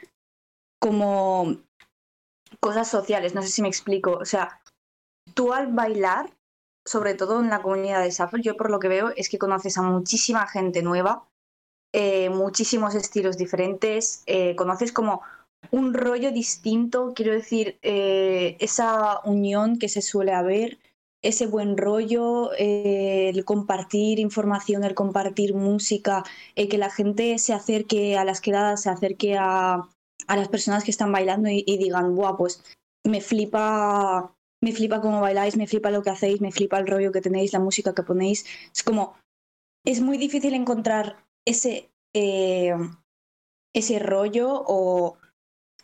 como cosas sociales. No sé si me explico. O sea, tú al bailar, sobre todo en la comunidad de Shuffle, yo por lo que veo es que conoces a muchísima gente nueva, eh, muchísimos estilos diferentes, eh, conoces como un rollo distinto, quiero decir, eh, esa unión que se suele haber, ese buen rollo, eh, el compartir información, el compartir música, el que la gente se acerque a las quedadas, se acerque a, a las personas que están bailando y, y digan, guau, pues me flipa, me flipa cómo bailáis, me flipa lo que hacéis, me flipa el rollo que tenéis, la música que ponéis. Es como, es muy difícil encontrar ese, eh, ese rollo o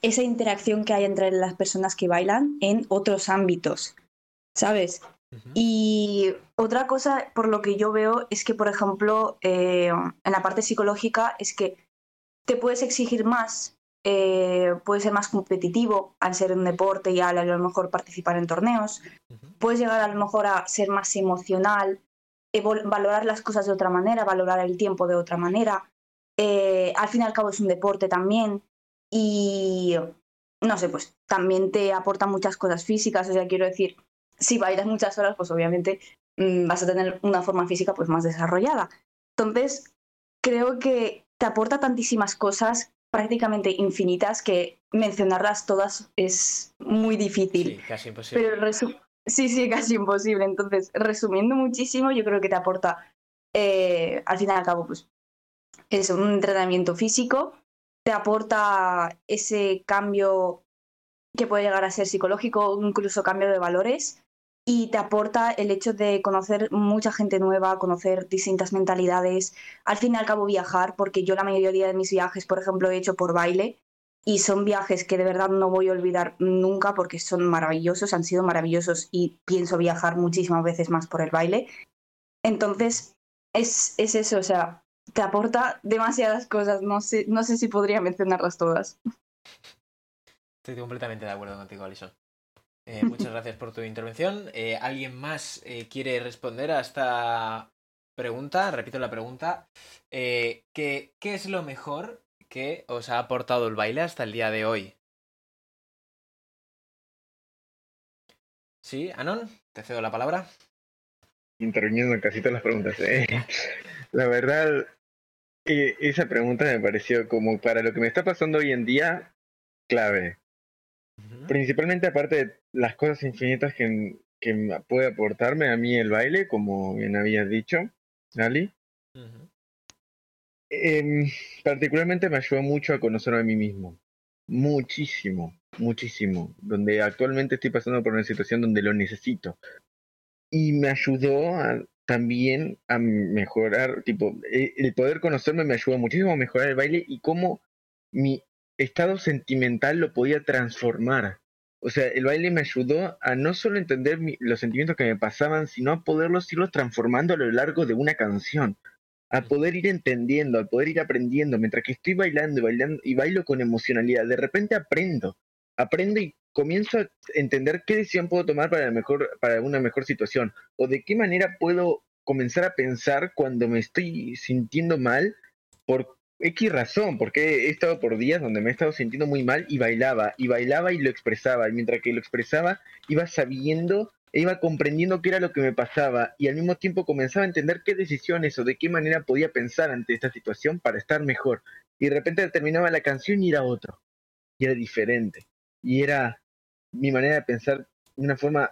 esa interacción que hay entre las personas que bailan en otros ámbitos, ¿sabes? Y otra cosa, por lo que yo veo, es que, por ejemplo, eh, en la parte psicológica, es que te puedes exigir más, eh, puedes ser más competitivo al ser un deporte y al a lo mejor participar en torneos, puedes llegar a lo mejor a ser más emocional, valorar las cosas de otra manera, valorar el tiempo de otra manera. Eh, al fin y al cabo es un deporte también y no sé, pues también te aporta muchas cosas físicas, o sea, quiero decir, si bailas muchas horas, pues obviamente mm, vas a tener una forma física pues más desarrollada. Entonces, creo que te aporta tantísimas cosas prácticamente infinitas que mencionarlas todas es muy difícil. Sí, casi imposible. Pero sí, sí, casi imposible. Entonces, resumiendo muchísimo, yo creo que te aporta, eh, al fin y al cabo, pues, es un entrenamiento físico, te aporta ese cambio que puede llegar a ser psicológico, incluso cambio de valores, y te aporta el hecho de conocer mucha gente nueva, conocer distintas mentalidades, al fin y al cabo viajar, porque yo la mayoría de mis viajes, por ejemplo, he hecho por baile, y son viajes que de verdad no voy a olvidar nunca porque son maravillosos, han sido maravillosos y pienso viajar muchísimas veces más por el baile. Entonces, es, es eso, o sea, te aporta demasiadas cosas, no sé, no sé si podría mencionarlas todas. Estoy completamente de acuerdo contigo, Alison. Eh, muchas gracias por tu intervención. Eh, ¿Alguien más eh, quiere responder a esta pregunta? Repito la pregunta. Eh, ¿qué, ¿Qué es lo mejor que os ha aportado el baile hasta el día de hoy? Sí, Anon, te cedo la palabra. interviniendo en casi todas las preguntas. eh. La verdad, eh, esa pregunta me pareció como para lo que me está pasando hoy en día, clave. Principalmente aparte de las cosas infinitas que, que puede aportarme a mí el baile, como bien habías dicho, Ali. Ujú. Em, particularmente me ayudó mucho a conocerme a mí mismo. Muchísimo, muchísimo. Donde actualmente estoy pasando por una situación donde lo necesito. Y me ayudó a- también a mejorar, tipo, e- el poder conocerme me ayudó muchísimo a mejorar el baile y cómo mi estado sentimental lo podía transformar. O sea, el baile me ayudó a no solo entender mi- los sentimientos que me pasaban, sino a poderlos irlos transformando a lo largo de una canción. A poder ir entendiendo, a poder ir aprendiendo, mientras que estoy bailando y bailando y bailo con emocionalidad, de repente aprendo, aprendo y comienzo a entender qué decisión puedo tomar para, la mejor, para una mejor situación, o de qué manera puedo comenzar a pensar cuando me estoy sintiendo mal por X razón, porque he estado por días donde me he estado sintiendo muy mal y bailaba, y bailaba y lo expresaba, y mientras que lo expresaba iba sabiendo e iba comprendiendo qué era lo que me pasaba y al mismo tiempo comenzaba a entender qué decisiones o de qué manera podía pensar ante esta situación para estar mejor. Y de repente terminaba la canción y era otro, y era diferente, y era mi manera de pensar de una forma,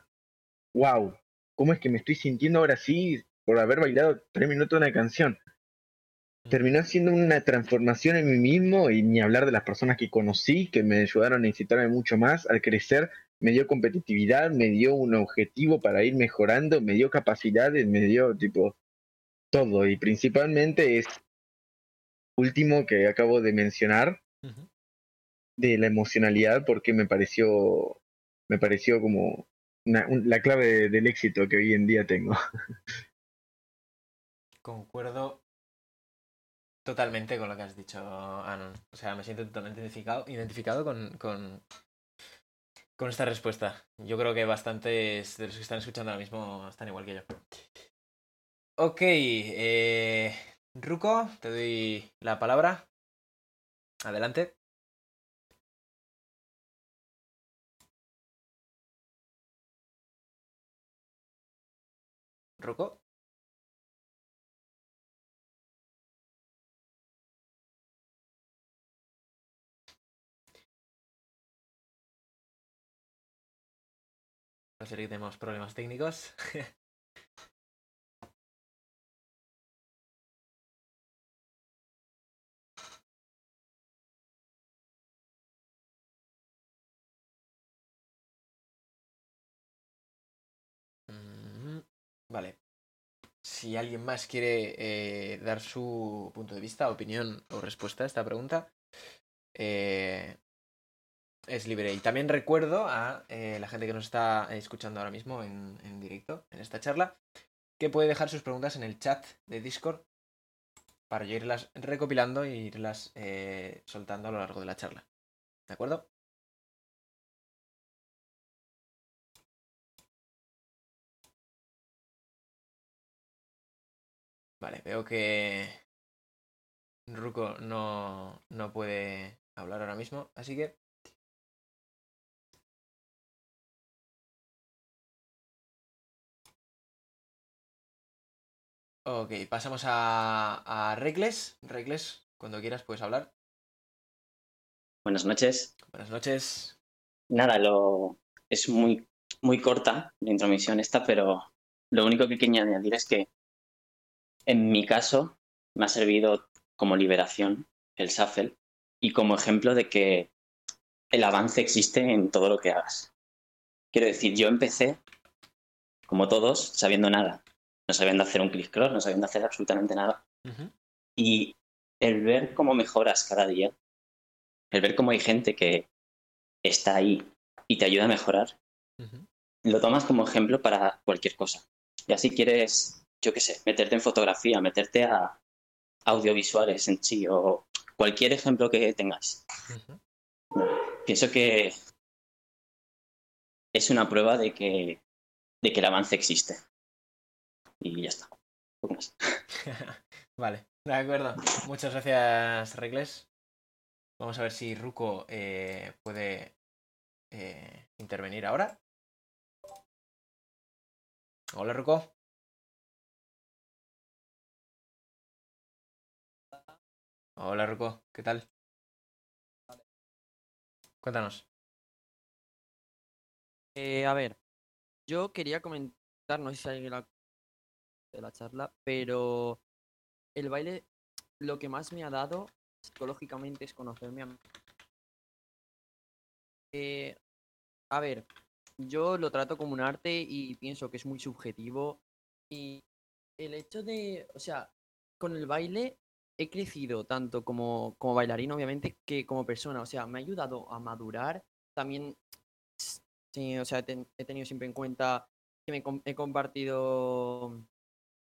wow, ¿cómo es que me estoy sintiendo ahora sí por haber bailado tres minutos una canción? Terminó siendo una transformación en mí mismo y ni hablar de las personas que conocí que me ayudaron a incitarme mucho más. Al crecer me dio competitividad, me dio un objetivo para ir mejorando, me dio capacidades, me dio tipo todo. Y principalmente es último que acabo de mencionar de la emocionalidad porque me pareció me pareció como una- un- la clave de- del éxito que hoy en día tengo. Concuerdo totalmente con lo que has dicho, Anon. O sea, me siento totalmente identificado, identificado con, con, con esta respuesta. Yo creo que bastantes de los que están escuchando ahora mismo están igual que yo. Ok, eh, Ruko, te doy la palabra. Adelante. Ruko. Parece que tenemos problemas técnicos. Mm, Vale. Si alguien más quiere eh, dar su punto de vista, opinión o respuesta a esta pregunta, eh, es libre. Y también recuerdo a eh, la gente que nos está escuchando ahora mismo en, en directo, en esta charla, que puede dejar sus preguntas en el chat de Discord para yo irlas recopilando e irlas eh, soltando a lo largo de la charla. ¿De acuerdo? Vale, veo que Ruko no, no puede hablar ahora mismo, así que Ok, pasamos a, a Regles. Regles, cuando quieras puedes hablar. Buenas noches. Buenas noches. Nada, lo es muy, muy corta la intromisión esta, pero lo único que quería añadir es que en mi caso me ha servido como liberación el shuffle y como ejemplo de que el avance existe en todo lo que hagas. Quiero decir, yo empecé, como todos, sabiendo nada. No sabiendo hacer un click cross, no sabiendo hacer absolutamente nada. Y el ver cómo mejoras cada día, el ver cómo hay gente que está ahí y te ayuda a mejorar, lo tomas como ejemplo para cualquier cosa. Ya si quieres, yo qué sé, meterte en fotografía, meterte a audiovisuales en sí o cualquier ejemplo que tengáis. Pienso que es una prueba de que, de que el avance existe. Y ya está. Poco más. vale, de acuerdo. Muchas gracias, Regles. Vamos a ver si Ruko eh, puede eh, intervenir ahora. Hola, Ruko. Hola, Ruko. ¿Qué tal? Cuéntanos. Eh, a ver, yo quería comentar, no sé si alguien la de la charla, pero el baile lo que más me ha dado psicológicamente es conocerme a mí. Eh, a ver, yo lo trato como un arte y pienso que es muy subjetivo y el hecho de, o sea, con el baile he crecido tanto como, como bailarín, obviamente, que como persona. O sea, me ha ayudado a madurar. También, sí, o sea, he, ten- he tenido siempre en cuenta que me he compartido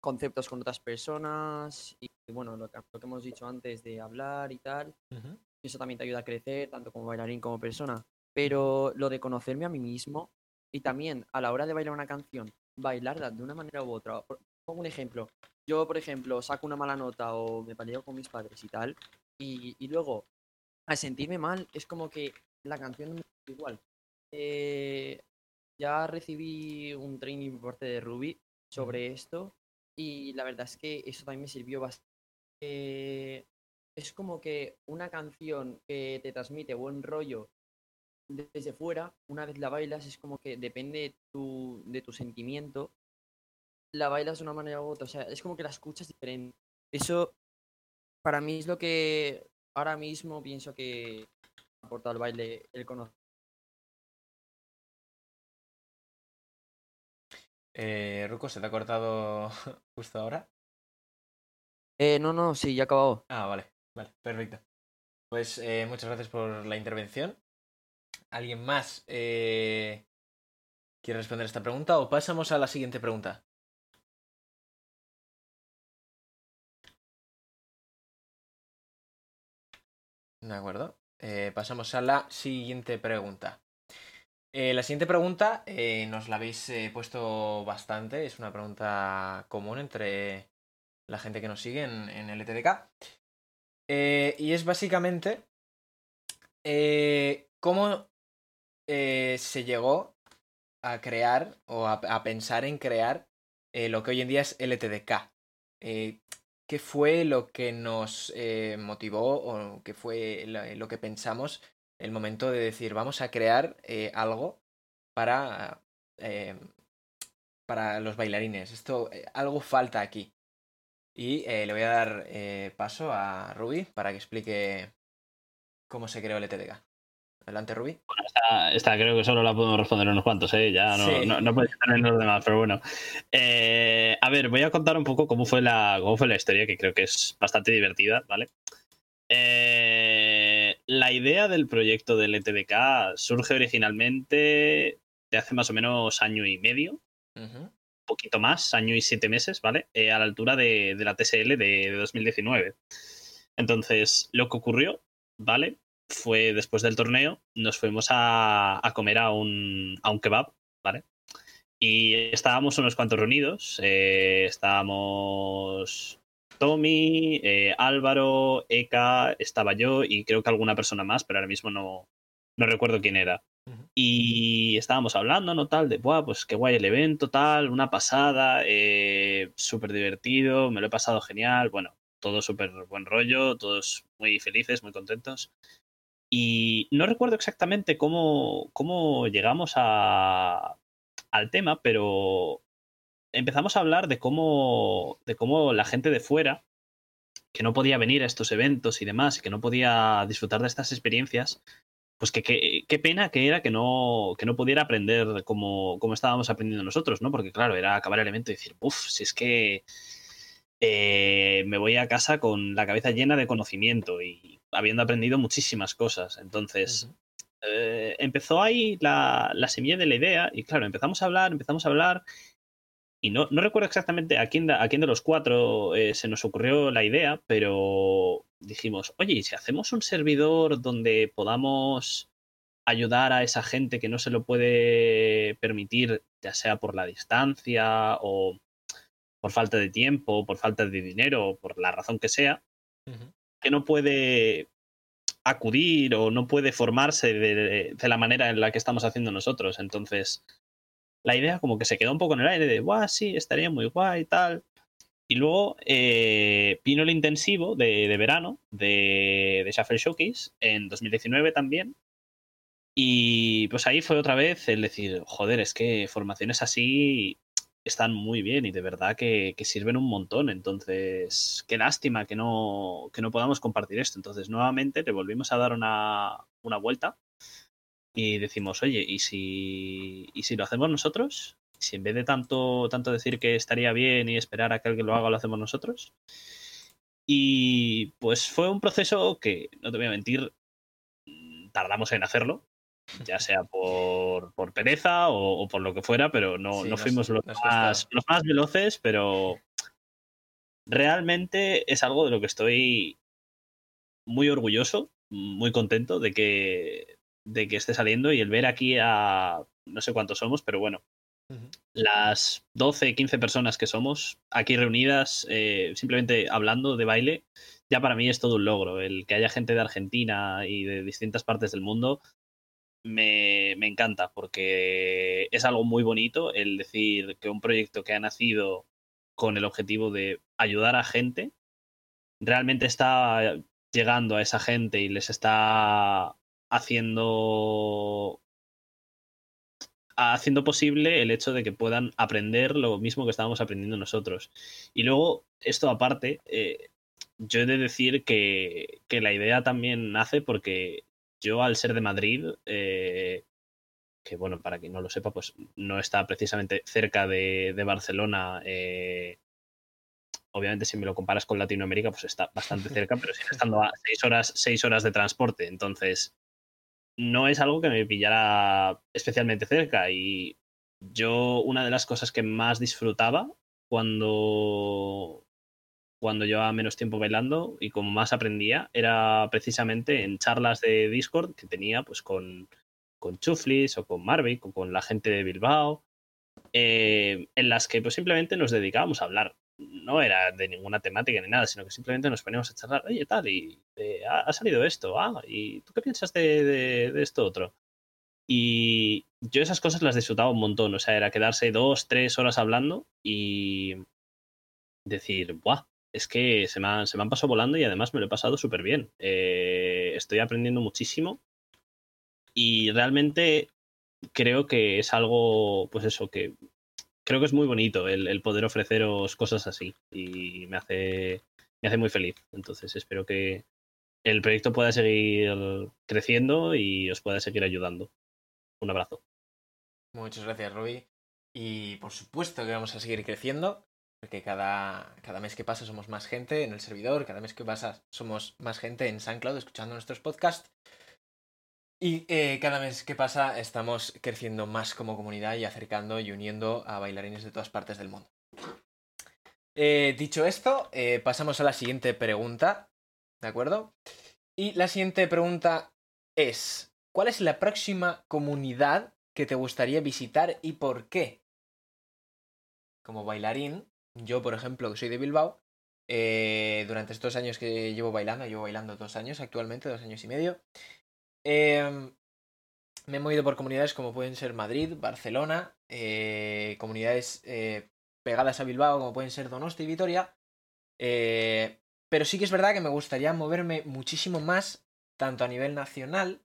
conceptos con otras personas y, bueno, lo que, lo que hemos dicho antes de hablar y tal. Ujú. Eso también te ayuda a crecer, tanto como bailarín como persona. Pero lo de conocerme a mí mismo y también a la hora de bailar una canción, bailarla de una manera u otra. Pongo un ejemplo. Yo, por ejemplo, saco una mala nota o me peleo con mis padres y tal, y, y luego, al sentirme mal, es como que la canción me es igual. Eh, ya recibí un training por parte de Ruby sobre esto, y la verdad es que eso también me sirvió bastante. Eh, es como que una canción que te transmite buen rollo de- desde fuera, una vez la bailas, es como que depende de tu, de tu sentimiento, la bailas de una manera u otra. O sea, es como que la escuchas diferente. Eso, para mí, es lo que ahora mismo pienso que aporta al baile el conocer. Eh, Ruko, ¿se te ha cortado justo ahora? Eh, no, no, sí, ya he acabado. Ah, vale, vale, perfecto. Pues eh, muchas gracias por la intervención. ¿Alguien más eh, quiere responder esta pregunta o pasamos a la siguiente pregunta? De acuerdo. Eh, pasamos a la siguiente pregunta. Eh, la siguiente pregunta eh, nos la habéis eh, puesto bastante. Es una pregunta común entre la gente que nos sigue en, en. Eh, y es básicamente cómo se llegó a crear o a, pensar en crear lo que hoy en día es LTDK. Eh, ¿Qué fue lo que nos motivó o qué fue lo que pensamos el momento de decir vamos a crear eh, algo para, eh, para los bailarines? Esto, eh, algo falta aquí. Y le voy a dar paso a Ruby para que explique cómo se creó el ETDK. Adelante, Ruby. Esta, esta creo que solo la podemos responder unos cuantos, ¿eh? Ya no, Sí. no, no puede estar en los demás, pero bueno. Eh, a ver, voy a contar un poco cómo fue la, cómo fue la historia, que creo que es bastante divertida, ¿vale? Eh, la idea del proyecto del ETDK surge originalmente de hace más o menos año y medio, un poquito más, año y siete meses, ¿vale? Eh, a la altura de, de la TSL de, de 2019. Entonces, lo que ocurrió, ¿vale? Fue después del torneo, nos fuimos a, a comer a un, a un kebab, ¿vale? Y estábamos unos cuantos reunidos. eh, estábamos Tommy, eh, Álvaro, Eka, estaba yo y creo que alguna persona más, pero ahora mismo no, no recuerdo quién era. Y estábamos hablando, ¿no? Tal, de, Buah, pues qué guay el evento, tal, una pasada, eh, súper divertido, me lo he pasado genial, bueno, todo súper buen rollo, todos muy felices, muy contentos. Y no recuerdo exactamente cómo, cómo llegamos a, al tema, pero empezamos a hablar de cómo, de cómo la gente de fuera, que no podía venir a estos eventos y demás, y que no podía disfrutar de estas experiencias, pues que qué pena que era que no, que no pudiera aprender como, como estábamos aprendiendo nosotros, ¿no? Porque claro, era acabar el evento y decir, uff, si es que eh, me voy a casa con la cabeza llena de conocimiento y habiendo aprendido muchísimas cosas. Entonces, eh, empezó ahí la, la semilla de la idea y claro, empezamos a hablar, empezamos a hablar y no, no recuerdo exactamente a quién, de- a quién de los cuatro eh, se nos ocurrió la idea, pero dijimos, oye, ¿y si hacemos un servidor donde podamos ayudar a esa gente que no se lo puede permitir, ya sea por la distancia o por falta de tiempo, por falta de dinero, o por la razón que sea, que no puede acudir o no puede formarse de, de la manera en la que estamos haciendo nosotros. Entonces, la idea como que se quedó un poco en el aire de, guau, sí, estaría muy guay y tal. Y luego eh, vino el intensivo de, de verano de, de Shuffle Showcase en 2019 también. Y pues ahí fue otra vez el decir, joder, es que formaciones así están muy bien y de verdad que, que sirven un montón. Entonces, qué lástima que no, que no podamos compartir esto. Entonces, nuevamente le volvimos a dar una, una vuelta y decimos, oye, ¿y si, ¿y si lo hacemos nosotros? Si en vez de tanto, tanto decir que estaría bien y esperar a que alguien lo haga, lo hacemos nosotros. Y pues fue un proceso que, no te voy a mentir, mm, tardamos en hacerlo, ya sea por, por pereza o, o por lo que fuera, pero no, Sí, no nos- fuimos los nos más, los más veloces, pero realmente es algo de lo que estoy muy orgulloso, muy contento de que, de que esté saliendo y el ver aquí a no sé cuántos somos, pero bueno, las 12, 15 personas que somos aquí reunidas, eh, simplemente hablando de baile, ya para mí es todo un logro. El que haya gente de Argentina y de distintas partes del mundo me, me encanta porque es algo muy bonito el decir que un proyecto que ha nacido con el objetivo de ayudar a gente realmente está llegando a esa gente y les está haciendo haciendo posible el hecho de que puedan aprender lo mismo que estábamos aprendiendo nosotros. Y luego, esto aparte, eh, yo he de decir que, que la idea también nace porque yo al ser de Madrid, eh, que bueno, para quien no lo sepa, pues no está precisamente cerca de, de Barcelona. eh, obviamente, si me lo comparas con Latinoamérica, pues está bastante cerca, pero sigue estando a seis horas, seis horas de transporte. Entonces, no es algo que me pillara especialmente cerca. Y yo, una de las cosas que más disfrutaba cuando cuando llevaba menos tiempo bailando y como más aprendía era precisamente en charlas de Discord que tenía pues con, con Chuflis o con Marvick o con la gente de Bilbao, eh, en las que pues simplemente nos dedicábamos a hablar. No era de ninguna temática ni nada, sino que simplemente nos poníamos a charlar, oye, tal, y eh, ha, salido esto, ah, ¿y tú qué piensas de, de- de esto otro? Y yo esas cosas las disfrutaba un montón, o sea, era quedarse dos, tres horas hablando y decir, ¡buah! Es que se me, han, se me han pasado volando y además me lo he pasado súper bien. Eh, estoy aprendiendo muchísimo y realmente creo que es algo, pues eso, que creo que es muy bonito el, poder ofreceros cosas así y me hace, me hace muy feliz. Entonces espero que el proyecto pueda seguir creciendo y os pueda seguir ayudando. Un abrazo. Muchas gracias, Rubí. Y por supuesto que vamos a seguir creciendo, porque cada, cada mes que pasa somos más gente en el servidor, cada mes que pasa somos más gente en SoundCloud escuchando nuestros podcasts. Y eh, cada mes que pasa estamos creciendo más como comunidad y acercando y uniendo a bailarines de todas partes del mundo. Eh, dicho esto, eh, pasamos a la siguiente pregunta, ¿de acuerdo? Y la siguiente pregunta es, ¿cuál es la próxima comunidad que te gustaría visitar y por qué? Como bailarín, yo por ejemplo, que soy de Bilbao, durante estos años que llevo bailando, llevo bailando dos años actualmente, dos años y medio, eh, me he movido por comunidades como pueden ser Madrid, Barcelona, eh, comunidades eh, pegadas a Bilbao como pueden ser Donosti y Vitoria, eh, pero sí que es verdad que me gustaría moverme muchísimo más, tanto a nivel nacional,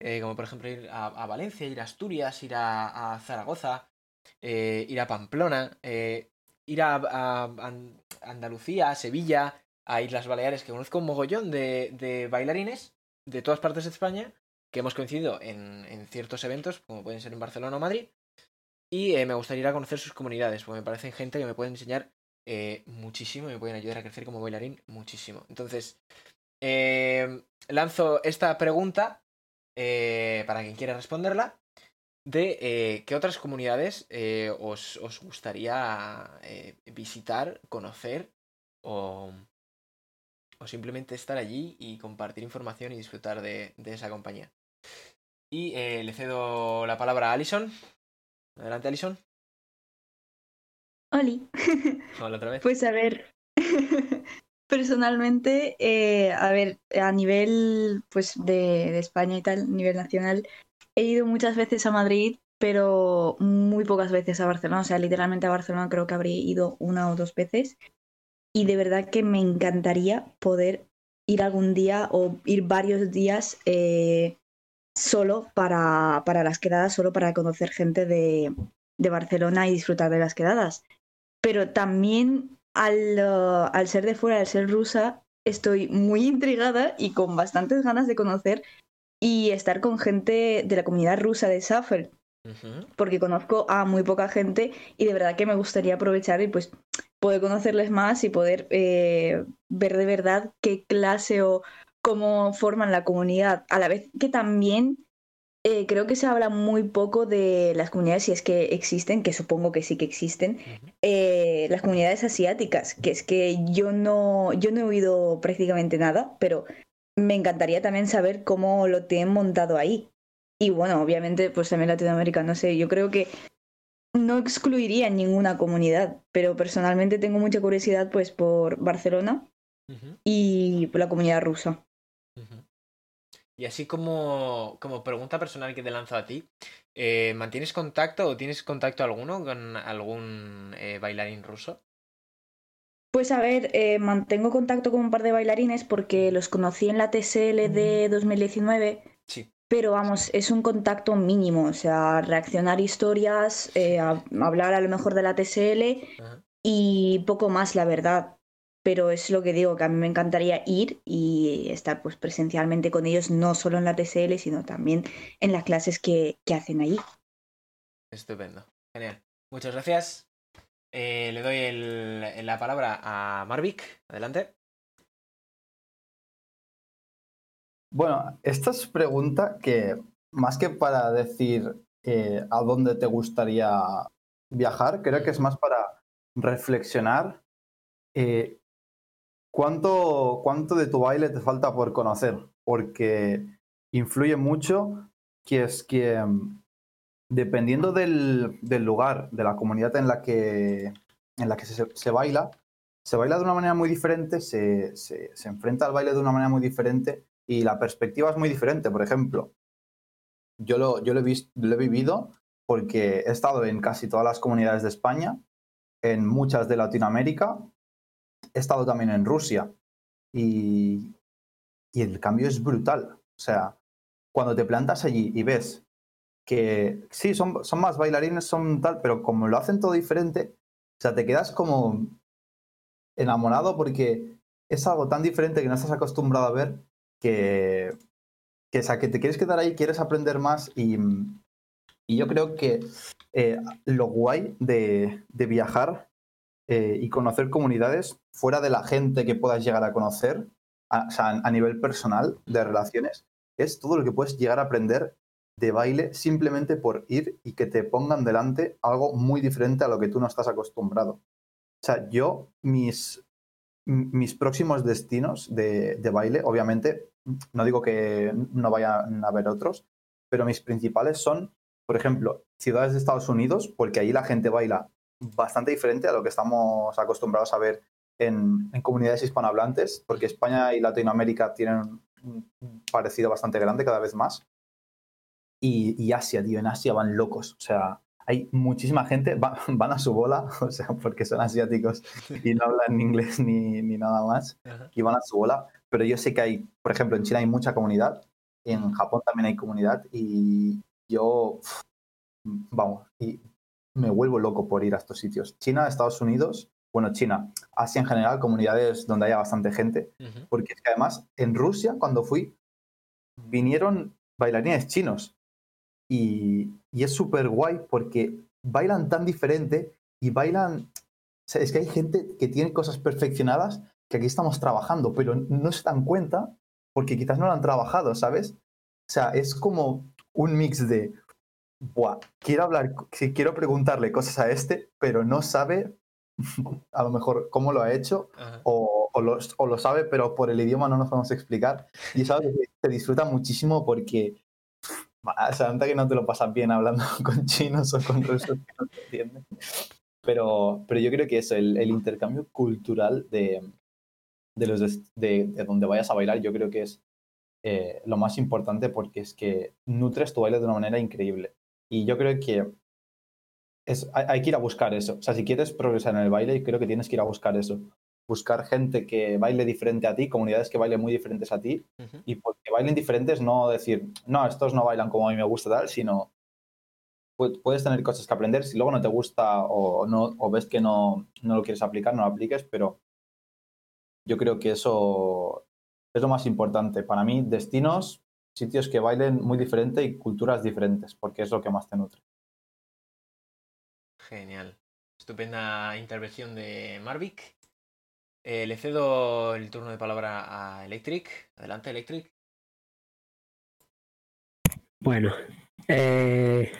eh, como por ejemplo ir a, Valencia, ir a Asturias, ir a, Zaragoza, ir a Pamplona, ir a, a An- Andalucía, a Sevilla, a Islas Baleares, que conozco un mogollón de bailarines de todas partes de España que hemos coincidido en, en ciertos eventos, como pueden ser en Barcelona o Madrid, y eh, me gustaría conocer sus comunidades, porque me parecen gente que me puede enseñar eh, muchísimo y me pueden ayudar a crecer como bailarín muchísimo. Entonces, eh, lanzo esta pregunta para quien quiera responderla, de qué otras comunidades os, os gustaría visitar, conocer o, o simplemente estar allí y compartir información y disfrutar de, de esa compañía. Y eh, le cedo la palabra a Alison. Adelante, Alison. Oli. Hola otra vez. Pues a ver, personalmente, eh, a ver, a nivel pues de, de España y tal, a nivel nacional, he ido muchas veces a Madrid, pero muy pocas veces a Barcelona. O sea, literalmente a Barcelona creo que habré ido una o dos veces. Y de verdad que me encantaría poder ir algún día o ir varios días eh, solo para, para las quedadas, solo para conocer gente de, de Barcelona y disfrutar de las quedadas pero también al, uh, al ser de fuera, al ser rusa, estoy muy intrigada y con bastantes ganas de conocer y estar con gente de la comunidad rusa de Ujú. porque conozco a muy poca gente y de verdad que me gustaría aprovechar y pues poder conocerles más y poder eh, ver de verdad qué clase o cómo forman la comunidad, a la vez que también eh, creo que se habla muy poco de las comunidades, si es que existen, que supongo que sí que existen, eh, las comunidades asiáticas, que es que yo no, yo no he oído prácticamente nada, pero me encantaría también saber cómo lo tienen montado ahí. Y bueno, obviamente, pues también Latinoamérica, no sé, yo creo que no excluiría ninguna comunidad, pero personalmente tengo mucha curiosidad pues por Barcelona y por la comunidad rusa. Y así como, como pregunta personal que te lanzo a ti, eh, ¿mantienes contacto o tienes contacto alguno con algún eh, bailarín ruso? Pues a ver, eh, mantengo contacto con un par de bailarines porque los conocí en la TSL de 2019, Sí. Pero vamos, es un contacto mínimo, o sea, reaccionar historias, eh, a- hablar a lo mejor de la TSL Ajá. y poco más, la verdad. Pero es lo que digo, que a mí me encantaría ir y estar pues presencialmente con ellos, no solo en la TSL, sino también en las clases que, que hacen allí. Estupendo. Genial. Muchas gracias. Eh, le doy el- la palabra a Marvik. Adelante. Bueno, esta es pregunta que más que para decir eh, a dónde te gustaría viajar, creo que es más para reflexionar eh, ¿cuánto, ¿cuánto de tu baile te falta por conocer? Porque influye mucho que es que dependiendo del, del lugar, de la comunidad en la que, en la que se, se baila, se baila de una manera muy diferente, se, se, se enfrenta al baile de una manera muy diferente y la perspectiva es muy diferente. Por ejemplo, yo lo, yo lo, he, vis- lo he vivido porque he estado en casi todas las comunidades de España, en muchas de Latinoamérica, he estado también en Rusia y, y el cambio es brutal. O sea, cuando te plantas allí y ves que sí, son, son más bailarines, son tal, pero como lo hacen todo diferente, o sea, te quedas como enamorado porque es algo tan diferente que no estás acostumbrado a ver que, que, sea, que te quieres quedar ahí, quieres aprender más y, y yo creo que eh, lo guay de, de viajar eh, y conocer comunidades fuera de la gente que puedas llegar a conocer, a, a nivel personal de relaciones, es todo lo que puedes llegar a aprender de baile simplemente por ir y que te pongan delante algo muy diferente a lo que tú no estás acostumbrado. O sea, yo, mis, mis próximos destinos de, de baile, obviamente, no digo que no vayan a haber otros, pero mis principales son, por ejemplo, ciudades de Estados Unidos, porque ahí la gente baila bastante diferente a lo que estamos acostumbrados a ver en, en comunidades hispanohablantes, porque España y Latinoamérica tienen un parecido bastante grande cada vez más. Y, y Asia, tío, en Asia van locos. O sea, hay muchísima gente, va- van a su bola, o sea, porque son asiáticos y no hablan inglés ni, ni nada más, Ajá. y van a su bola. Pero yo sé que hay, por ejemplo, en China hay mucha comunidad, en Japón también hay comunidad, y yo, vamos, y me vuelvo loco por ir a estos sitios. China, Estados Unidos, bueno, China, Asia en general, comunidades donde haya bastante gente, porque es que además en Rusia, cuando fui, vinieron bailarines chinos y, y es súper guay porque bailan tan diferente y bailan... o sea, es que hay gente que tiene cosas perfeccionadas que aquí estamos trabajando, pero no se dan cuenta porque quizás no lo han trabajado, ¿sabes? O sea, es como un mix de, Buah, quiero hablar, quiero preguntarle cosas a este, pero no sabe a lo mejor cómo lo ha hecho o, o lo, o lo sabe, pero por el idioma no nos podemos explicar. Y es algo que se disfruta muchísimo porque o sea, que no te lo pasas bien hablando con chinos o con rusos que no te entienden. Pero, pero yo creo que eso, el, el intercambio cultural de, de, los de, de donde vayas a bailar, yo creo que es eh, lo más importante porque es que nutres tu baile de una manera increíble. Y yo creo que es, hay, hay que ir a buscar eso. O sea, si quieres progresar en el baile, creo que tienes que ir a buscar eso. Buscar gente que baile diferente a ti, comunidades que bailen muy diferentes a ti, y porque bailen diferentes, no decir, no, estos no bailan como a mí me gusta tal, sino pu- puedes tener cosas que aprender. Si luego no te gusta o, no, o ves que no, no lo quieres aplicar, no lo apliques, pero yo creo que eso es lo más importante. Para mí, destinos, sitios que bailen muy diferente y culturas diferentes, porque es lo que más te nutre. Genial. Estupenda intervención de Marvic. Eh, le cedo el turno de palabra a Electric. Adelante, Electric. Bueno, eh,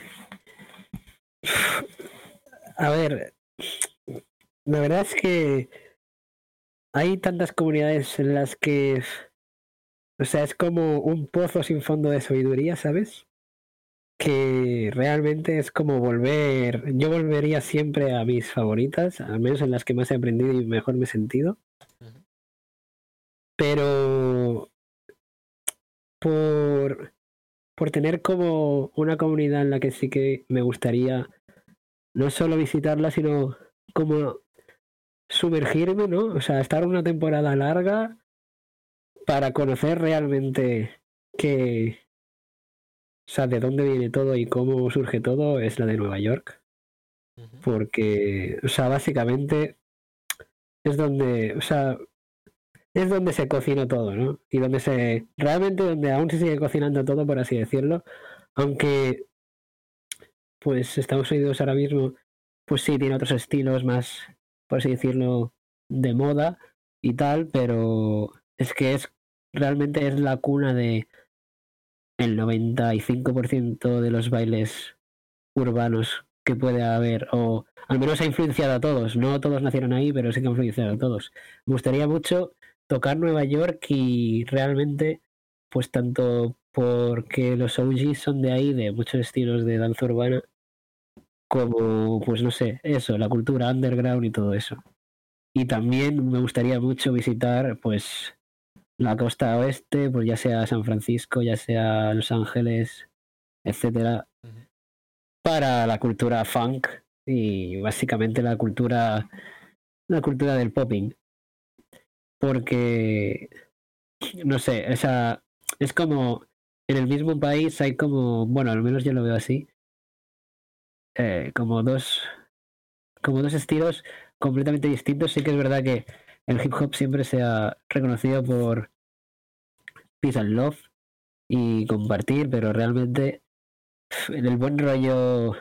a ver, la verdad es que hay tantas comunidades en las que, o sea, es como un pozo sin fondo de sabiduría, ¿sabes? Que realmente es como volver, yo volvería siempre a mis favoritas, al menos en las que más he aprendido y mejor me he sentido. Pero por por tener como una comunidad en la que sí que me gustaría no solo visitarla, sino como sumergirme, ¿no? O sea, estar una temporada larga para conocer realmente qué, o sea, de dónde viene todo y cómo surge todo, es la de Nueva York. Porque, o sea, básicamente es donde, o sea, es donde se cocina todo, ¿no? Y donde se, realmente donde aún se sigue cocinando todo, por así decirlo, aunque, pues Estados Unidos ahora mismo, pues sí, tiene otros estilos más, por así decirlo, de moda y tal, pero es que es, realmente es la cuna de el 95% de los bailes urbanos que puede haber, o al menos ha influenciado a todos. No todos nacieron ahí, pero sí que ha influenciado a todos. Me gustaría mucho tocar Nueva York y realmente, pues tanto porque los OGs son de ahí, de muchos estilos de danza urbana, como, pues no sé, eso, la cultura underground y todo eso. Y también me gustaría mucho visitar, pues, la costa oeste, pues ya sea San Francisco, ya sea Los Ángeles, etcétera, para la cultura funk y básicamente la cultura, la cultura del popping. Porque, no sé, esa, es como, en el mismo país hay como, bueno, al menos yo lo veo así, eh, como dos, como dos estilos completamente distintos. Sí que es verdad que el hip hop siempre se ha reconocido por peace and love y compartir, pero realmente en el buen rollo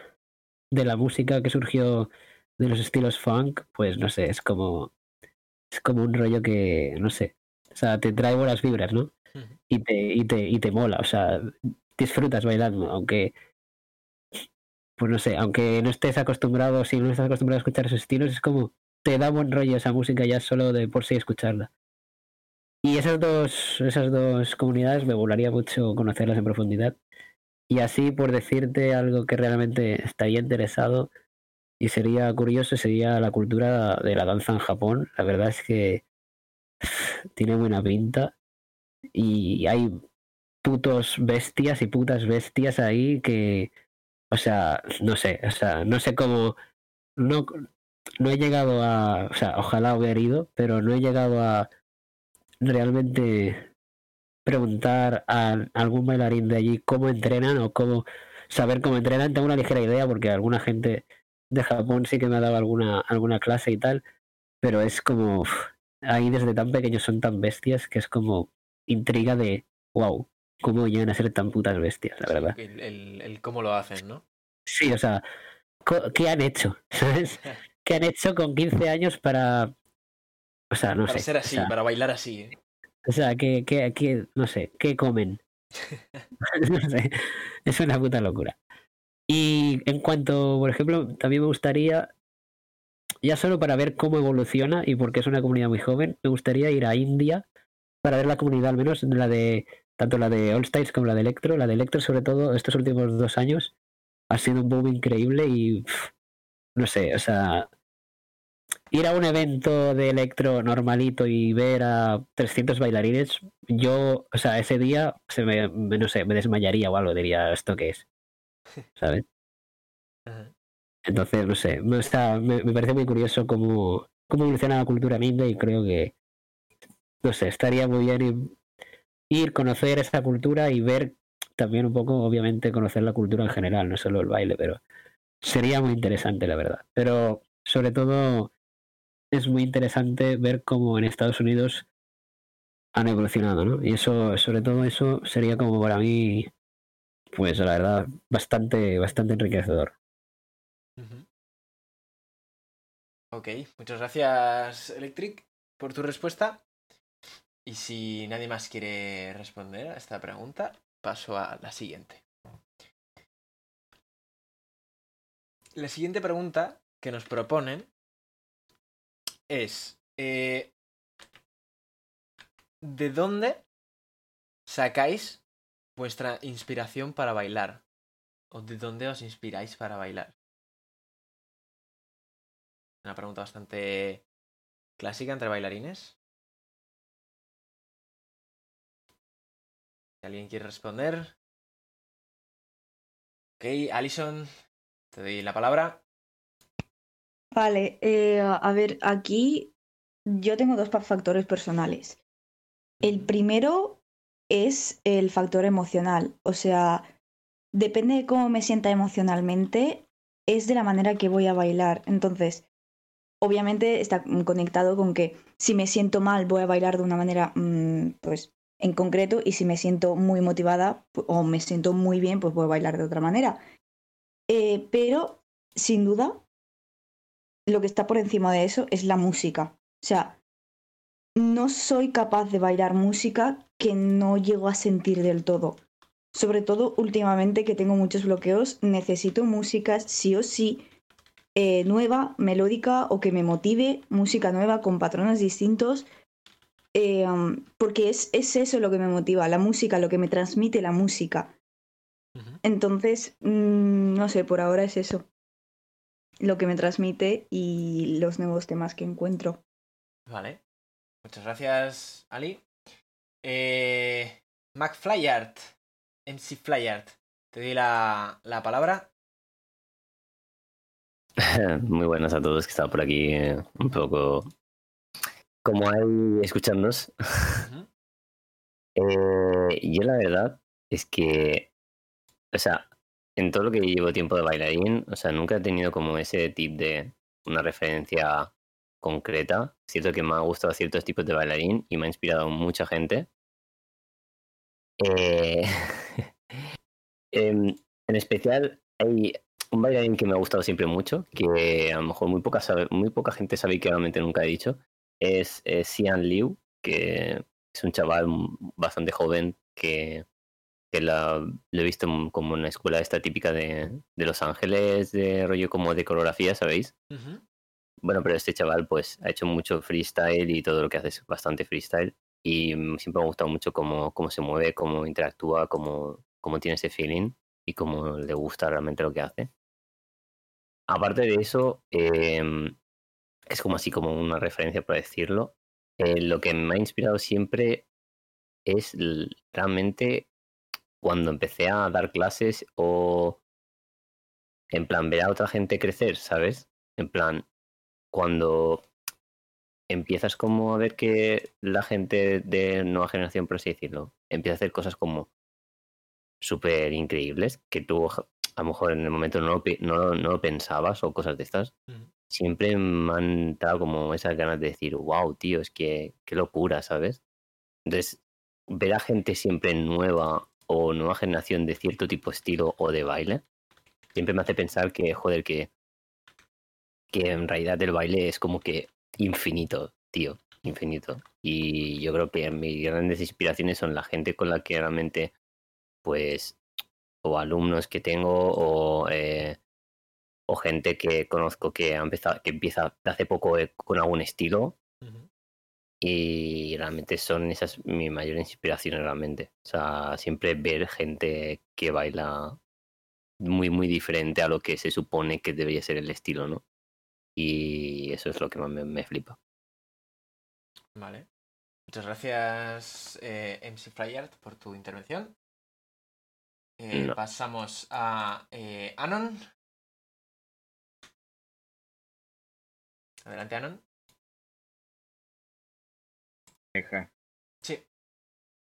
de la música que surgió de los estilos funk, pues no sé, es como es como un rollo que, no sé, o sea, te trae buenas vibras, ¿no? Y te, y te, y te mola, o sea, disfrutas bailando, aunque pues no sé, aunque no estés acostumbrado, si no estás acostumbrado a escuchar esos estilos, es como te da buen rollo esa música ya solo de por sí escucharla. Y esas dos, esas dos comunidades me volaría mucho conocerlas en profundidad. Y así, por decirte algo que realmente estaría interesado y sería curioso, sería la cultura de la danza en Japón. La verdad es que tiene buena pinta y hay putos bestias y putas bestias ahí que, o sea, no sé, o sea, no sé cómo, no, no he llegado a, o sea, ojalá hubiera ido, pero no he llegado a realmente preguntar a algún bailarín de allí cómo entrenan o cómo saber cómo entrenan. Tengo una ligera idea porque alguna gente de Japón sí que me ha dado alguna, alguna clase y tal, pero es como, ahí desde tan pequeños son tan bestias que es como intriga de, wow, cómo llegan a ser tan putas bestias, la verdad. El, el- el cómo lo hacen, ¿no? Sí, o sea, ¿qué han hecho? ¿Sabes? ¿Qué han hecho con 15 años para... O sea, no para sé. ser o así, sea, para bailar así. ¿eh? O sea, ¿qué, qué, qué- no sé, ¿qué comen? no sé, es una puta locura. Y en cuanto, por ejemplo, también me gustaría, ya solo para ver cómo evoluciona y porque es una comunidad muy joven, me gustaría ir a India para ver la comunidad, al menos la de, tanto la de All Styles como la de Electro. La de Electro, sobre todo, estos últimos dos años, ha sido un boom increíble y, pf, no sé, o sea, ir a un evento de electro normalito y ver a 300 bailarines, yo, o sea, ese día se me, no sé, me desmayaría o algo, diría, ¿esto qué es? ¿Sabes? Entonces, no sé, me, está, me, me parece muy curioso cómo, cómo evoluciona la cultura en India y creo que, no sé, estaría muy bien ir, conocer esa cultura y ver también un poco, obviamente, conocer la cultura en general, no solo el baile, pero sería muy interesante, la verdad. Pero sobre todo es muy interesante ver cómo en Estados Unidos han evolucionado, ¿no? Y eso, sobre todo eso, sería como para mí, pues la verdad, bastante, bastante enriquecedor. Ok, muchas gracias, Electric, por tu respuesta. Y si nadie más quiere responder a esta pregunta, paso a la siguiente. La siguiente pregunta que nos proponen es, eh, ¿de dónde sacáis vuestra inspiración para bailar? ¿O de dónde os inspiráis para bailar? Una pregunta bastante clásica entre bailarines. Alguien quiere responder. Ok, Alison, te doy la palabra. Vale, eh, a ver, aquí yo tengo dos factores personales. El primero es el factor emocional, o sea, depende de cómo me sienta emocionalmente, es de la manera que voy a bailar. Entonces, obviamente está conectado con que si me siento mal voy a bailar de una manera, mm, pues, en concreto, y si me siento muy motivada o me siento muy bien, pues a bailar de otra manera. Eh, pero, sin duda, lo que está por encima de eso es la música. O sea, no soy capaz de bailar música que no llego a sentir del todo. sobre todo últimamente que tengo muchos bloqueos, necesito música sí o sí eh, nueva, melódica o que me motive, música nueva con patrones distintos, eh, um, porque es, es eso lo que me motiva, la música, lo que me transmite la música. Entonces, mm, no sé, por ahora es eso. Lo que me transmite y los nuevos temas que encuentro. Vale. Muchas gracias, Ali. Eh, McFlyart, MC Flyart, te doy la, la palabra. Muy buenas a todos que están por aquí eh, un poco como ahí escuchándonos. Eh, yo la verdad es que, o sea, en todo lo que llevo tiempo de bailarín, o sea, nunca he tenido como ese tip de una referencia concreta. Es cierto que me ha gustado ciertos tipos de bailarín y me ha inspirado mucha gente. Eh, em, en especial, hay un bailarín que me ha gustado siempre mucho, que a lo mejor muy poca, sabe- muy poca gente sabe y que realmente nunca he dicho, es, Xian Liu, que es un chaval bastante joven que, que la- lo he visto como en la escuela esta típica de, de Los Ángeles, de rollo como de coreografía, ¿sabéis? Bueno, pero este chaval pues ha hecho mucho freestyle y todo lo que hace es bastante freestyle. Y siempre me ha gustado mucho cómo, cómo se mueve, cómo interactúa, cómo, cómo tiene ese feeling y cómo le gusta realmente lo que hace. Aparte de eso, em, es como así como una referencia por decirlo. eh, lo que me ha inspirado siempre es realmente cuando empecé a dar clases o en plan ver a otra gente crecer, ¿sabes? En plan, cuando empiezas como a ver que la gente de nueva generación, por así decirlo, empieza a hacer cosas como súper increíbles que tú a lo mejor en el momento no lo, no, no pensabas o cosas de estas. Siempre me han dado como esas ganas de decir, wow, tío, es que qué locura, ¿sabes? Entonces, ver a gente siempre nueva o nueva generación de cierto tipo de estilo o de baile, siempre me hace pensar que, joder, que, que en realidad el baile es como que infinito, tío, infinito. Y yo creo que mis grandes inspiraciones son la gente con la que realmente, pues, o alumnos que tengo o, eh, o gente que conozco que, ha empezado, que empieza de hace poco eh, con algún estilo y realmente son esas mis mayores inspiraciones realmente. O sea, siempre ver gente que baila muy, muy diferente a lo que se supone que debería ser el estilo, ¿no? Y eso es lo que más me, me flipa. Vale. Muchas gracias, eh, MC Flyart, por tu intervención. Eh, No. Pasamos a eh, Anon. Adelante, Anon. Deja. Sí.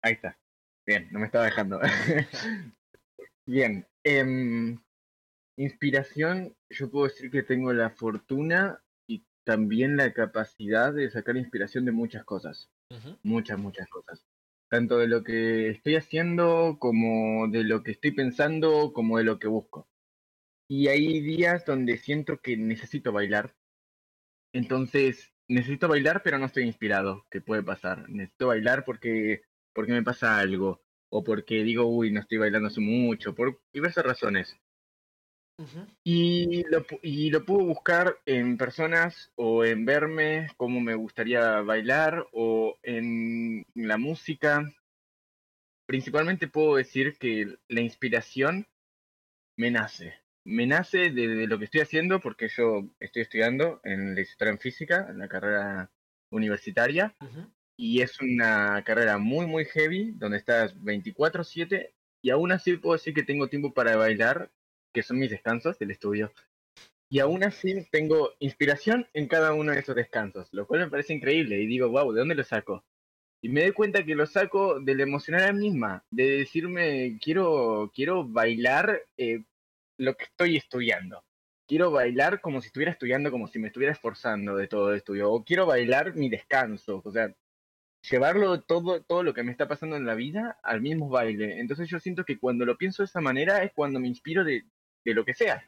Ahí está. Bien, no me estaba dejando. Bien. em, inspiración, yo puedo decir que tengo la fortuna y también la capacidad de sacar inspiración de muchas cosas. Muchas, muchas cosas. Tanto de lo que estoy haciendo, como de lo que estoy pensando, como de lo que busco. Y hay días donde siento que necesito bailar. Entonces, necesito bailar, pero no estoy inspirado. ¿Qué puede pasar? Necesito bailar porque, porque me pasa algo. O porque digo, uy, no estoy bailando hace mucho. Por diversas razones. Y lo, y lo puedo buscar en personas o en verme cómo me gustaría bailar o en la música. Principalmente puedo decir que la inspiración me nace. Me nace de, de lo que estoy haciendo porque yo estoy estudiando en licenciatura en física, en la carrera universitaria. Y es una carrera muy, muy heavy, donde estás 24/7 y aún así puedo decir que tengo tiempo para bailar, que son mis descansos del estudio. Y aún así tengo inspiración en cada uno de esos descansos, lo cual me parece increíble y digo, wow, ¿de dónde lo saco? Y me doy cuenta que lo saco de la emocionalidad misma, de decirme, quiero, quiero bailar eh, lo que estoy estudiando. Quiero bailar como si estuviera estudiando, como si me estuviera esforzando de todo el estudio. O quiero bailar mi descanso. O sea, llevarlo todo, todo lo que me está pasando en la vida al mismo baile. Entonces yo siento que cuando lo pienso de esa manera es cuando me inspiro de, de lo que sea.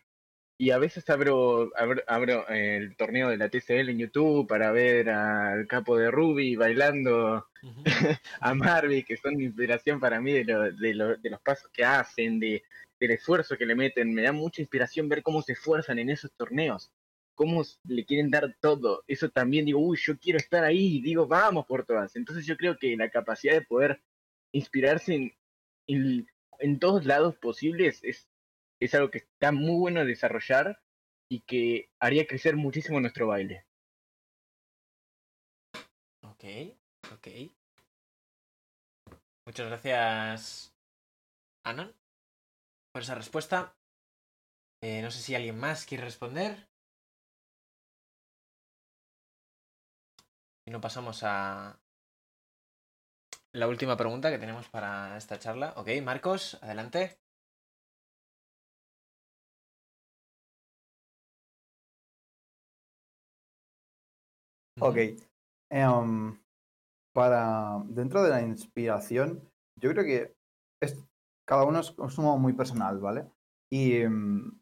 y a veces abro, abro, abro, el torneo de la TCL en YouTube para ver al capo de Ruby bailando a Marby, que son inspiración para mí de, lo- de, lo- de los pasos que hacen, de, del esfuerzo que le meten. Me da mucha inspiración ver cómo se esfuerzan en esos torneos, cómo le quieren dar todo. Eso también digo, uy, yo quiero estar ahí, digo, vamos por todas. Entonces yo creo que la capacidad de poder inspirarse en, en, todos lados posibles es, es algo que está muy bueno de desarrollar y que haría crecer muchísimo nuestro baile. Ok, ok. Muchas gracias, Anon, por esa respuesta. Eh, no sé si alguien más quiere responder. Y no pasamos a la última pregunta que tenemos para esta charla. Ok, Marcos, adelante. Ok. Em, para dentro de la inspiración, yo creo que cada uno es, es uno muy personal, ¿vale? Y, em,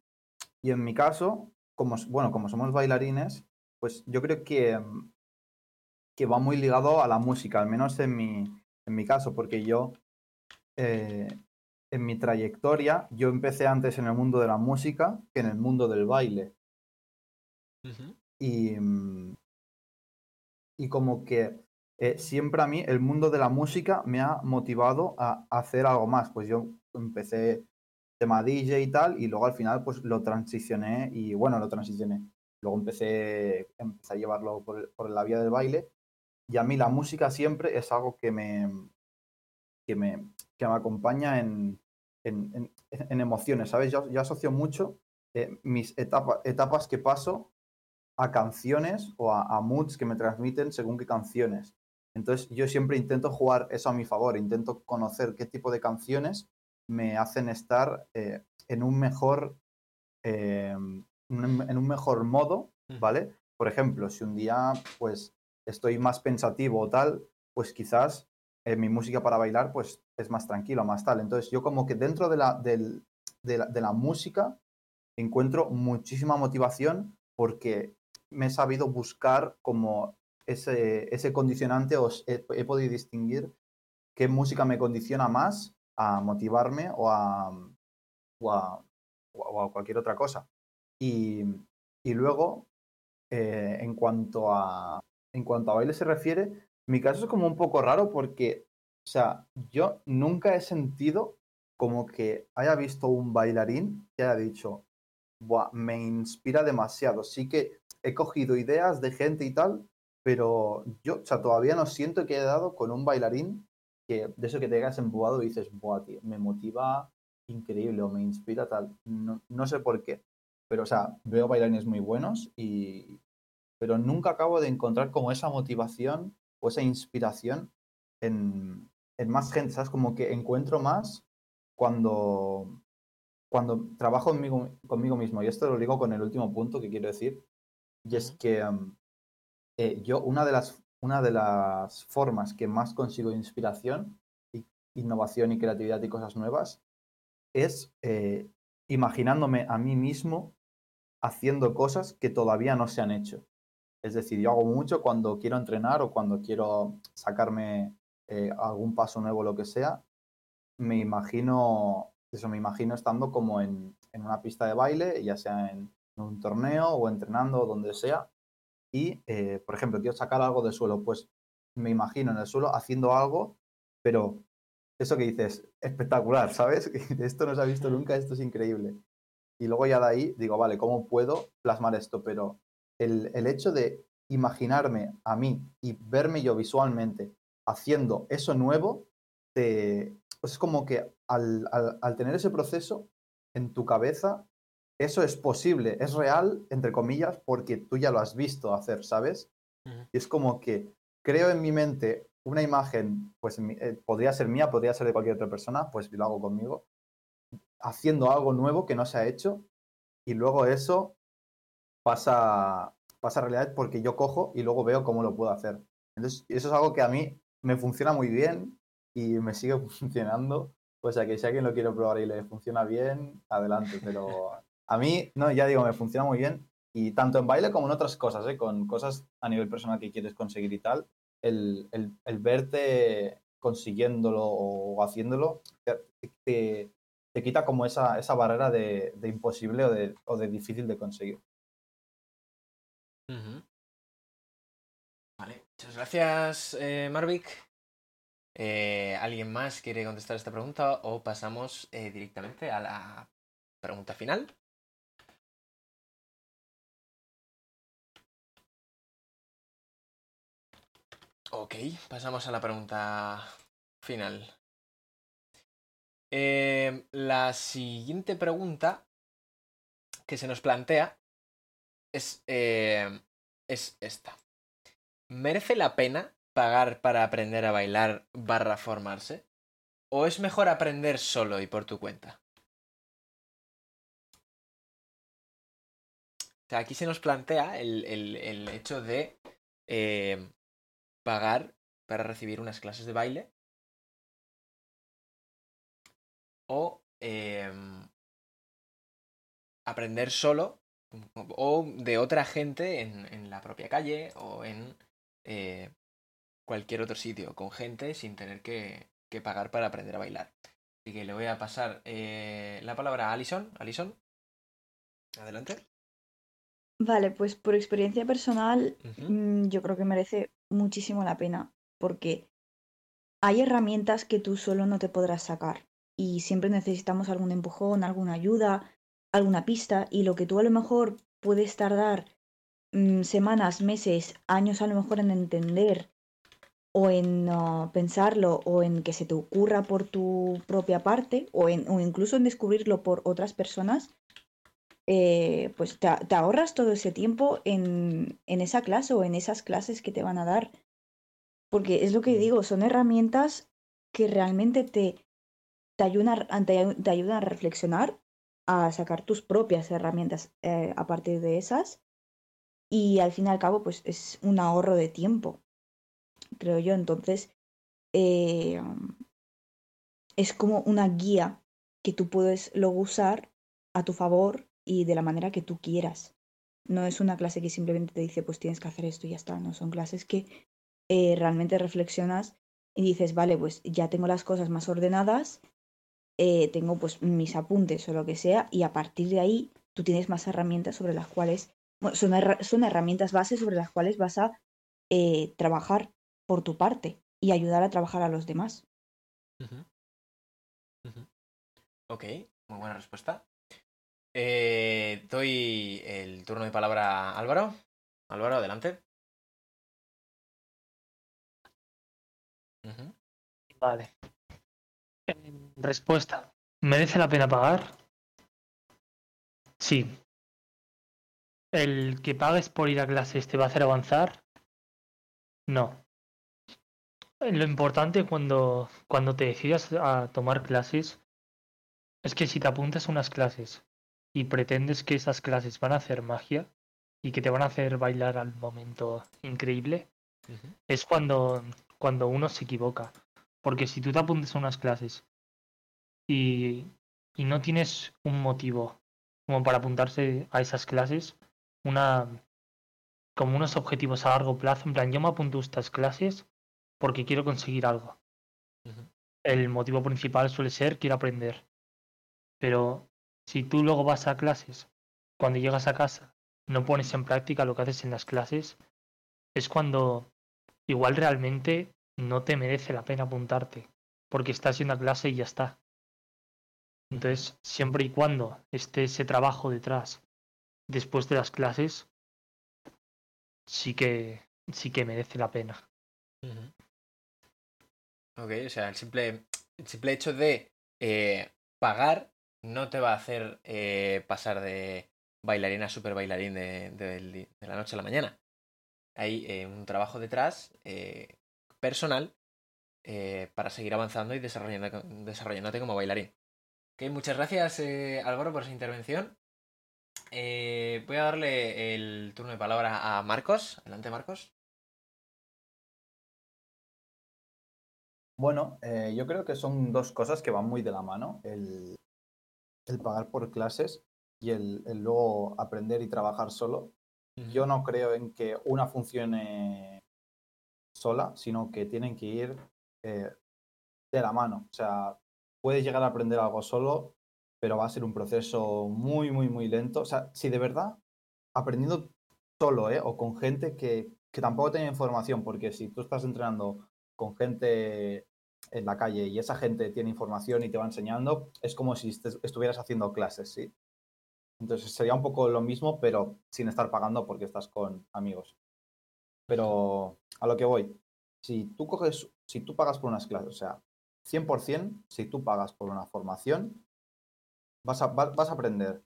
y en mi caso, como, bueno, como somos bailarines, pues yo creo que, em, que va muy ligado a la música, al menos en mi, en mi caso, porque yo, eh, en mi trayectoria, yo empecé antes en el mundo de la música que en el mundo del baile. Y, mm, y como que eh, siempre a mí el mundo de la música me ha motivado a hacer algo más. Pues yo empecé tema DJ y tal, y luego al final pues lo transicioné y bueno, lo transicioné. Luego empecé, empecé a llevarlo por, por la vía del baile y a mí la música siempre es algo que me, que me, que me acompaña en, en, en- en emociones, ¿sabes? Yo, yo asocio mucho eh, mis etapa- etapas que paso a canciones o a, a moods que me transmiten según qué canciones. Entonces yo siempre intento jugar eso a mi favor, intento conocer qué tipo de canciones me hacen estar eh, en un mejor eh, un- en un mejor modo, ¿vale? Por ejemplo, si un día pues estoy más pensativo o tal, pues quizás eh, mi música para bailar pues es más tranquila, más tal. Entonces yo como que dentro de la, del- de la, de la música encuentro muchísima motivación porque me he sabido buscar como ese, ese condicionante o s- he, he podido distinguir qué música me condiciona más a motivarme o a, o a, cualquier otra cosa. Y, y luego, eh, en, cuanto a, en cuanto a baile se refiere, mi caso es como un poco raro porque, o sea, yo nunca he sentido como que haya visto un bailarín que haya dicho, "Buah, me inspira demasiado. Sí que he cogido ideas de gente y tal, pero yo, o sea, todavía no siento que he dado con un bailarín que de eso que te quedas embobado y dices, buah, tío, me motiva increíble o me inspira tal. No, no sé por qué. Pero, o sea, veo bailarines muy buenos y... Pero nunca acabo de encontrar como esa motivación o esa inspiración en, en más gente, ¿sabes? Como que encuentro más cuando, cuando trabajo conmigo, conmigo mismo. Y esto lo digo con el último punto que quiero decir. Y es que um, eh, yo, una de, las, una de las formas que más consigo inspiración, innovación y creatividad y cosas nuevas es eh, imaginándome a mí mismo haciendo cosas que todavía no se han hecho. Es decir, yo hago mucho cuando quiero entrenar o cuando quiero sacarme eh, algún paso nuevo, lo que sea, me imagino, eso me imagino estando como en, en una pista de baile, ya sea en, un torneo o entrenando o donde sea, y, eh, por ejemplo, quiero sacar algo del suelo, pues me imagino en el suelo haciendo algo, pero eso que dices, espectacular, ¿sabes? Esto no se ha visto nunca, esto es increíble. Y luego ya de ahí digo, vale, ¿cómo puedo plasmar esto? Pero el, el hecho de imaginarme a mí y verme yo visualmente haciendo eso nuevo, pues es como que al, al tener ese proceso en tu cabeza, eso es posible, es real, entre comillas, porque tú ya lo has visto hacer, ¿sabes? Y es como que creo en mi mente una imagen, pues eh, podría ser mía, podría ser de cualquier otra persona, pues lo hago conmigo, haciendo algo nuevo que no se ha hecho, y luego eso pasa, pasa a realidad porque yo cojo y luego veo cómo lo puedo hacer. Entonces, eso es algo que a mí me funciona muy bien y me sigue funcionando. O sea que si alguien lo quiere probar y le funciona bien, adelante, pero A mí, no, ya digo, me funciona muy bien. Y tanto en baile como en otras cosas, ¿eh? con cosas a nivel personal que quieres conseguir y tal, el, el- verte consiguiéndolo o haciéndolo te, te- quita como esa, esa barrera de, de imposible o de, o de difícil de conseguir. Vale, muchas gracias, eh, Marvick. Eh, ¿Alguien más quiere contestar esta pregunta o pasamos eh, directamente a la pregunta final? Ok, pasamos a la pregunta final. Eh, la siguiente pregunta que se nos plantea es, eh, es esta. ¿Merece la pena pagar para aprender a bailar barra formarse? ¿O es mejor aprender solo y por tu cuenta? Aquí se nos plantea el, el- el hecho de eh, pagar para recibir unas clases de baile o em, aprender solo o de otra gente en, la propia calle o en eh, cualquier otro sitio con gente sin tener que, que pagar para aprender a bailar. Así que le voy a pasar eh, la palabra a Alison. Alison, adelante. Vale, pues por experiencia personal, mm, yo creo que merece muchísimo la pena, porque hay herramientas que tú solo no te podrás sacar y siempre necesitamos algún empujón, alguna ayuda, alguna pista y lo que tú a lo mejor puedes tardar mm, semanas, meses, años a lo mejor en entender o en ah, pensarlo o en que se te ocurra por tu propia parte o, en, o incluso en descubrirlo por otras personas, eh, pues te, ahorras todo ese tiempo en, en esa clase o en esas clases que te van a dar. Porque es lo que digo, son herramientas que realmente te, te, ayudan, te, te ayudan a reflexionar, a sacar tus propias herramientas eh, a partir de esas. Y al fin y al cabo, pues es un ahorro de tiempo, creo yo. Entonces, eh, es como una guía que tú puedes luego usar a tu favor y de la manera que tú quieras. No es una clase que simplemente te dice, pues tienes que hacer esto y ya está. No, son clases que eh, realmente reflexionas y dices, vale, pues ya tengo las cosas más ordenadas, eh, tengo pues mis apuntes o lo que sea, y a partir de ahí tú tienes más herramientas sobre las cuales, son, son herramientas bases sobre las cuales vas a eh, trabajar por tu parte y ayudar a trabajar a los demás. Ok, muy buena respuesta. Eh, doy el turno de palabra a Álvaro. Álvaro, adelante. Vale. Respuesta. ¿Merece la pena pagar? Sí. ¿El que pagues por ir a clases te va a hacer avanzar? No. Lo importante cuando, cuando te decidas a tomar clases es que si te apuntas a unas clases y pretendes que esas clases van a hacer magia y que te van a hacer bailar al momento increíble, es cuando, cuando uno se equivoca. Porque si tú te apuntas a unas clases y, y no tienes un motivo como para apuntarse a esas clases, una como unos objetivos a largo plazo, en plan, yo me apunto a estas clases porque quiero conseguir algo. El motivo principal suele ser quiero aprender. Pero si tú luego vas a clases, cuando llegas a casa, no pones en práctica lo que haces en las clases, es cuando igual realmente no te merece la pena apuntarte, porque estás en una clase y ya está. Entonces, siempre y cuando esté ese trabajo detrás, después de las clases, sí que sí que merece la pena. Ok, o sea, el simple, el simple hecho de eh, pagar no te va a hacer eh, pasar de bailarín a super bailarín de, la noche a la mañana. Hay eh, un trabajo detrás eh, personal eh, para seguir avanzando y desarrollando, desarrollándote como bailarín. Muchas gracias eh, Álvaro por esa intervención. Voy a darle el turno de palabra a Marcos. Adelante, Marcos. Bueno, yo creo que son dos cosas que van muy de la mano. El pagar por clases y el, el luego aprender y trabajar solo, yo no creo en que una funcione sola, sino que tienen que ir eh, de la mano. O sea, puedes llegar a aprender algo solo, pero va a ser un proceso muy, muy, muy lento. O sea, si de verdad aprendiendo solo, ¿eh? O con gente que, que tampoco tenga información, porque si tú estás entrenando con gente en la calle y esa gente tiene información y te va enseñando, es como si est- estuvieras haciendo clases, ¿sí? Entonces sería un poco lo mismo, pero sin estar pagando porque estás con amigos. Pero a lo que voy, si tú coges, si tú pagas por unas clases, o sea, 100%, si tú pagas por una formación, vas a, va- vas a aprender.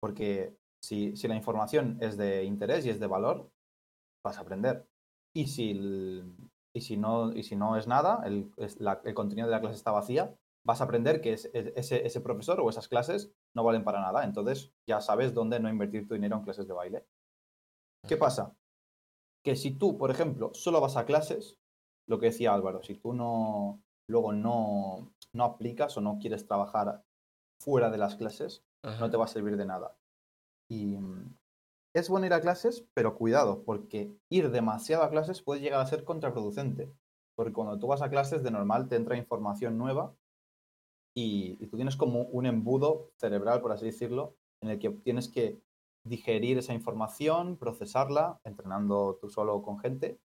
Porque si, si la información es de interés y es de valor, vas a aprender. Y si, el- y si, no, y si no es nada, el, es la- el contenido de la clase está vacía, vas a aprender que es- es- ese, ese profesor o esas clases no valen para nada. Entonces ya sabes dónde no invertir tu dinero en clases de baile. ¿Qué pasa? Que si tú, por ejemplo, solo vas a clases, lo que decía Álvaro, si tú no luego no, no aplicas o no quieres trabajar fuera de las clases, no te va a servir de nada. Y es bueno ir a clases, pero cuidado, porque ir demasiado a clases puede llegar a ser contraproducente. Porque cuando tú vas a clases, de normal te entra información nueva y, tú tienes como un embudo cerebral, por así decirlo, en el que tienes que digerir esa información, procesarla, entrenando tú solo con gente,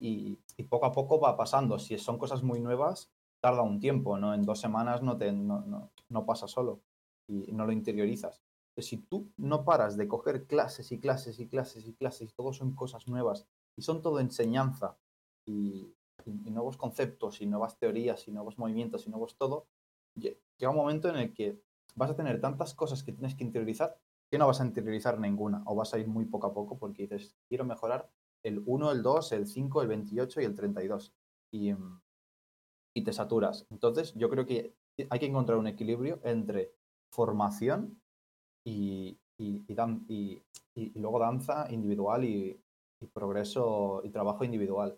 y, poco a poco va pasando. Si son cosas muy nuevas, tarda un tiempo, ¿no? En dos semanas no, te, no, no pasa solo y no lo interiorizas. Si tú no paras de coger clases y clases y clases y clases, y todo son cosas nuevas, y son todo enseñanza, y, nuevos conceptos, y nuevas teorías, y nuevos movimientos, y nuevos todo, lle- llega un momento en el que vas a tener tantas cosas que tienes que interiorizar que no vas a interiorizar ninguna, o vas a ir muy poco a poco porque dices, quiero mejorar el 1, el 2, el 5, el 28 y el 32. Y, y te saturas. Entonces, yo creo que hay que encontrar un equilibrio entre formación y, y, y dan- y- luego danza individual y, progreso y trabajo individual.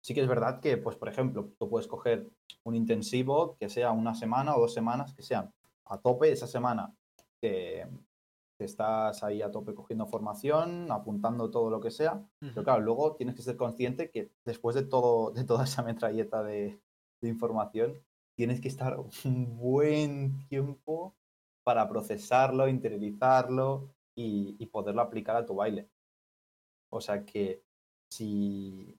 Sí que es verdad que, pues, por ejemplo, tú puedes coger un intensivo que sea una semana o dos semanas que sean a tope esa semana. te- te estás ahí a tope cogiendo formación, apuntando todo lo que sea, pero claro, luego tienes que ser consciente que después de todo, de toda esa metralleta de, de información, tienes que estar un buen tiempo para procesarlo, interiorizarlo y, poderlo aplicar a tu baile. O sea que si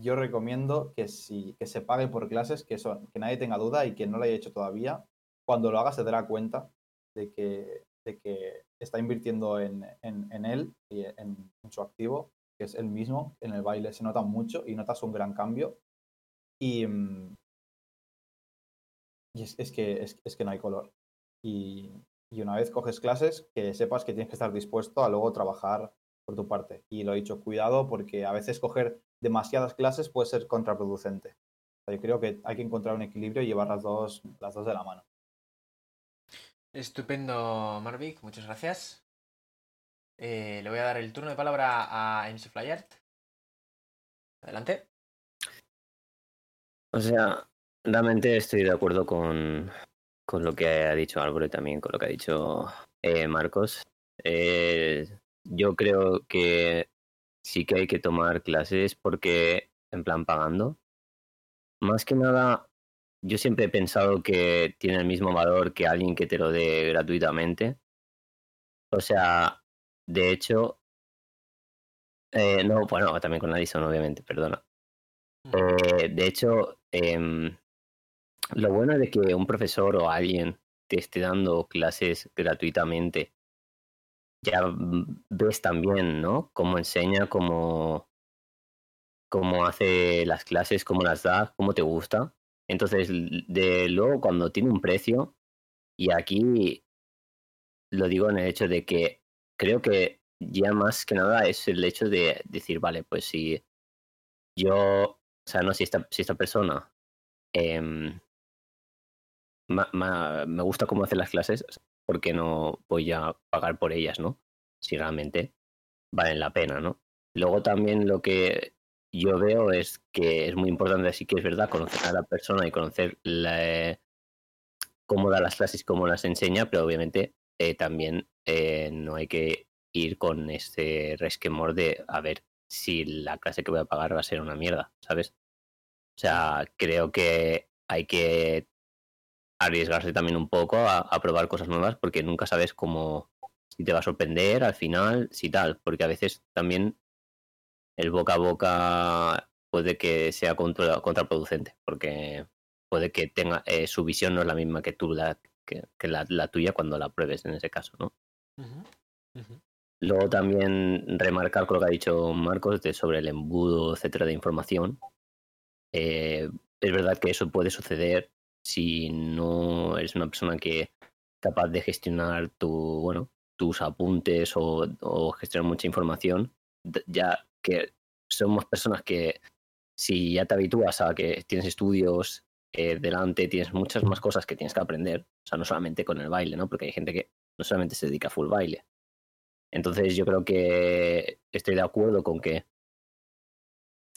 yo recomiendo que si que se pague por clases, que que nadie tenga duda y que no lo haya hecho todavía, cuando lo haga se dará cuenta de que, de que está invirtiendo en, en- él y en, en su activo, que es el mismo. En el baile se nota mucho y notas un gran cambio. Y, mm, y es, es que, es, es que no hay color. Y, y una vez coges clases, que sepas que tienes que estar dispuesto a luego trabajar por tu parte. Y lo he dicho, cuidado, porque a veces coger demasiadas clases puede ser contraproducente. O sea, Yo creo que hay que encontrar un equilibrio y llevar las dos, las dos de la mano. Estupendo, Marvic, muchas gracias. Eh, le voy a dar el turno de palabra a MC Flyart. Adelante. O sea, realmente estoy de acuerdo con, con lo que ha dicho Álvaro y también con lo que ha dicho eh, Marcos. Eh, yo creo que sí que hay que tomar clases porque, en plan, pagando. Más que nada, yo siempre he pensado que tiene el mismo valor que alguien que te lo dé gratuitamente. O sea, de hecho, eh, no, bueno, también con Addison, obviamente, perdona. Eh, de hecho, em, lo bueno de que un profesor o alguien te esté dando clases gratuitamente, ya ves también, ¿no? Cómo enseña, cómo, cómo hace las clases, cómo las da, cómo te gusta. Entonces, de luego cuando tiene un precio, y aquí lo digo en el hecho de que creo que ya más que nada es el hecho de decir, vale, pues si yo, o sea, no, si esta, si esta persona em, ma- me gusta cómo hace las clases, ¿por qué no voy a pagar por ellas, no? Si realmente valen la pena, ¿no? Luego también lo que yo veo es que es muy importante, sí que es verdad, conocer a la persona y conocer cómo da las clases, cómo las enseña, pero obviamente eh, también eh, no hay que ir con este resquemor de a ver si la clase que voy a pagar va a ser una mierda, ¿sabes? O sea, creo que hay que arriesgarse también un poco a, a probar cosas nuevas porque nunca sabes cómo si te va a sorprender al final, si tal, porque a veces también el boca a boca puede que sea contra- contraproducente, porque puede que tenga eh, su visión no es la misma que tú la, que, que la, la tuya cuando la pruebes en ese caso, ¿no? Luego también remarcar con lo que ha dicho Marcos de sobre el embudo, etcétera, de información. Eh, es verdad que eso puede suceder si no eres una persona que capaz de gestionar tu, bueno, tus apuntes o, gestionar mucha información. Ya que somos personas que si ya te habitúas a que tienes estudios eh, delante, tienes muchas más cosas que tienes que aprender. O sea, no solamente con el baile, ¿no? Porque hay gente que no solamente se dedica a full baile. Entonces yo creo que estoy de acuerdo con que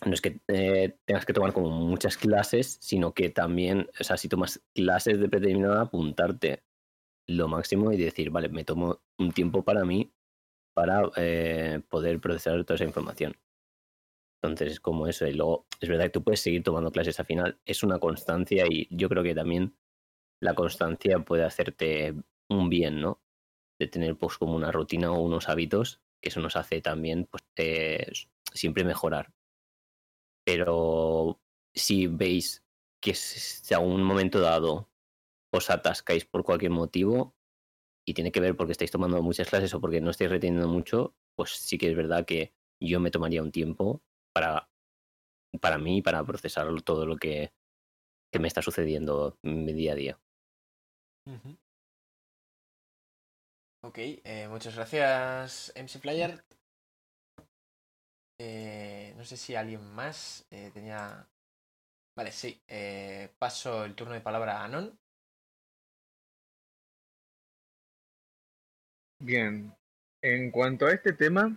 no es que eh, tengas que tomar como muchas clases, sino que también, o sea, si tomas clases de predeterminada, apuntarte lo máximo y decir, vale, me tomo un tiempo para mí para eh, poder procesar toda esa información. Entonces es como eso. Y luego, es verdad que tú puedes seguir tomando clases al final. Es una constancia y yo creo que también la constancia puede hacerte un bien, ¿no? De tener pues como una rutina o unos hábitos, que eso nos hace también pues eh, siempre mejorar. Pero si veis que si a un momento dado os atascáis por cualquier motivo y tiene que ver porque estáis tomando muchas clases o porque no estáis reteniendo mucho, pues sí que es verdad que yo me tomaría un tiempo para, para mí, para procesar todo lo que, que me está sucediendo en mi día a día. Ok, eh, muchas gracias, MC Flyer. Eh, no sé si alguien más eh, tenía. Vale, sí. eh, paso el turno de palabra a Anon. Bien, en cuanto a este tema,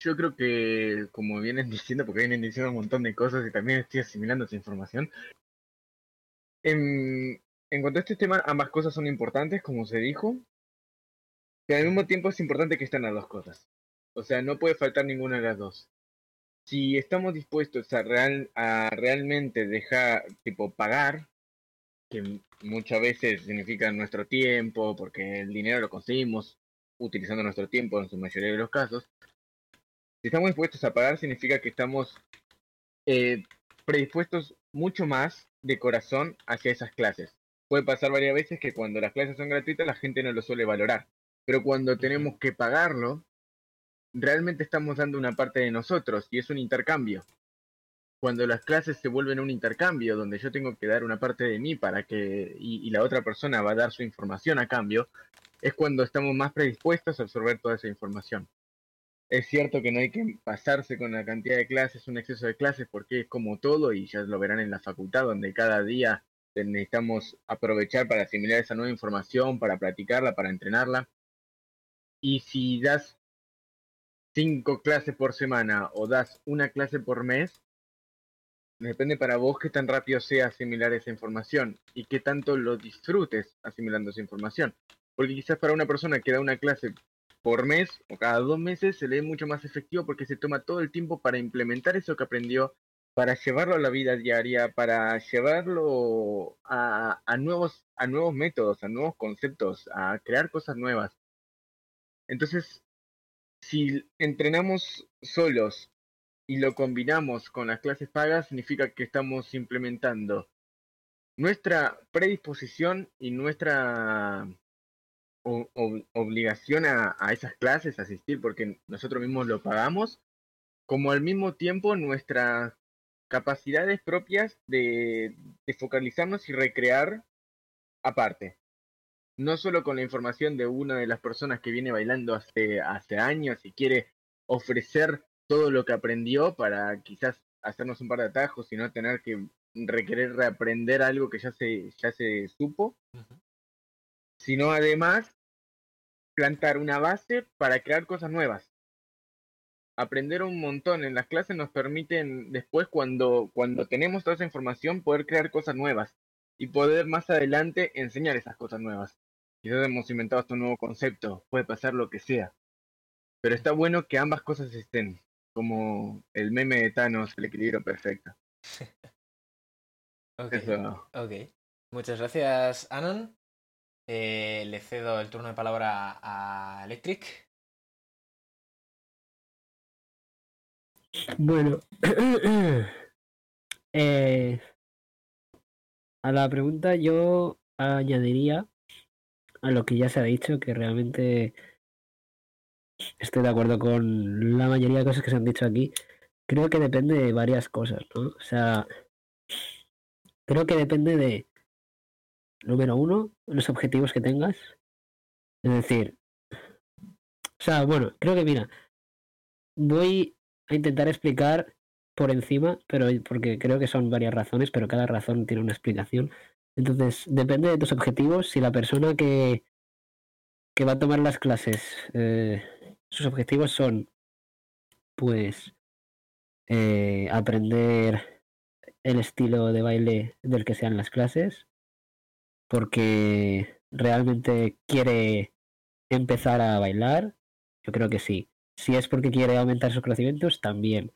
yo creo que, como vienen diciendo, porque vienen diciendo un montón de cosas y también estoy asimilando esa información, en, en cuanto a este tema, ambas cosas son importantes, como se dijo, pero al mismo tiempo es importante que estén las dos cosas. O sea, no puede faltar ninguna de las dos. Si estamos dispuestos a, real, a realmente dejar, tipo, pagar, que muchas veces significa nuestro tiempo, porque el dinero lo conseguimos utilizando nuestro tiempo en su mayoría de los casos. Si estamos dispuestos a pagar, significa que estamos eh, predispuestos mucho más de corazón hacia esas clases. Puede pasar varias veces que cuando las clases son gratuitas la gente no lo suele valorar, pero cuando tenemos que pagarlo, realmente estamos dando una parte de nosotros y es un intercambio cuando las clases se vuelven un intercambio, donde yo tengo que dar una parte de mí para que, y, la otra persona va a dar su información a cambio, es cuando estamos más predispuestos a absorber toda esa información. Es cierto que no hay que pasarse con la cantidad de clases, un exceso de clases, porque es como todo, y ya lo verán en la facultad, donde cada día necesitamos aprovechar para asimilar esa nueva información, para practicarla, para entrenarla. Y si das cinco clases por semana o das una clase por mes, Depende para vos qué tan rápido sea asimilar esa información y qué tanto lo disfrutes asimilando esa información. Porque quizás para una persona que da una clase por mes o cada dos meses se le es mucho más efectivo porque se toma todo el tiempo para implementar eso que aprendió, para llevarlo a la vida diaria, para llevarlo a, a nuevos, a nuevos métodos, a nuevos conceptos, a crear cosas nuevas. Entonces, si entrenamos solos y lo combinamos con las clases pagas, significa que estamos implementando nuestra predisposición y nuestra obligación a, a esas clases, asistir, porque nosotros mismos lo pagamos, como al mismo tiempo nuestras capacidades propias de, de focalizarnos y recrear aparte. No solo con la información de una de las personas que viene bailando hace, hace años y quiere ofrecer todo lo que aprendió para quizás hacernos un par de atajos y no tener que requerer reaprender algo que ya se, ya se supo, sino además plantar una base para crear cosas nuevas. Aprender un montón en las clases nos permiten después cuando, cuando tenemos toda esa información poder crear cosas nuevas y poder más adelante enseñar esas cosas nuevas. Quizás hemos inventado hasta un nuevo concepto, puede pasar lo que sea. Pero está bueno que ambas cosas estén, como el meme de Thanos, el equilibrio perfecto. Ok, Eso. ok. Muchas gracias, Anon. Eh, le cedo el turno de palabra a Electric. Bueno, eh, a la pregunta yo añadiría a lo que ya se ha dicho, que realmente estoy de acuerdo con la mayoría de cosas que se han dicho aquí. Creo que depende de varias cosas, ¿no? O sea, creo que depende de, número uno, los objetivos que tengas. Es decir, o sea, bueno, creo que mira, voy a intentar explicar por encima, pero porque creo que son varias razones, pero cada razón tiene una explicación. Entonces, depende de tus objetivos. Si la persona que, que va a tomar las clases, eh, sus objetivos son, pues, eh, aprender el estilo de baile del que sean las clases, porque realmente quiere empezar a bailar, yo creo que sí. Si es porque quiere aumentar sus conocimientos, también.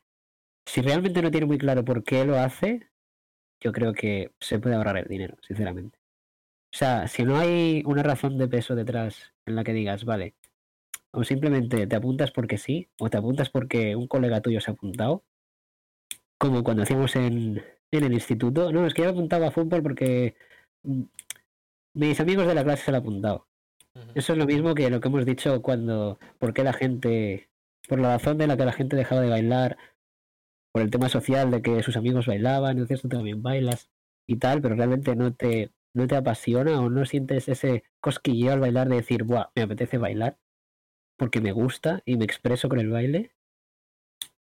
Si realmente no tiene muy claro por qué lo hace, yo creo que se puede ahorrar el dinero, sinceramente. O sea, si no hay una razón de peso detrás en la que digas, vale, o simplemente te apuntas porque sí, o te apuntas porque un colega tuyo se ha apuntado, como cuando hacíamos en, en el instituto, no, es que yo apuntaba a fútbol porque mis amigos de la clase se lo han apuntado. Eso es lo mismo que lo que hemos dicho cuando, por qué la gente, por la razón de la que la gente dejaba de bailar, por el tema social de que sus amigos bailaban, entonces tú también bailas y tal, pero realmente no te, no te apasiona o no sientes ese cosquilleo al bailar de decir, Buah, me apetece bailar porque me gusta y me expreso con el baile.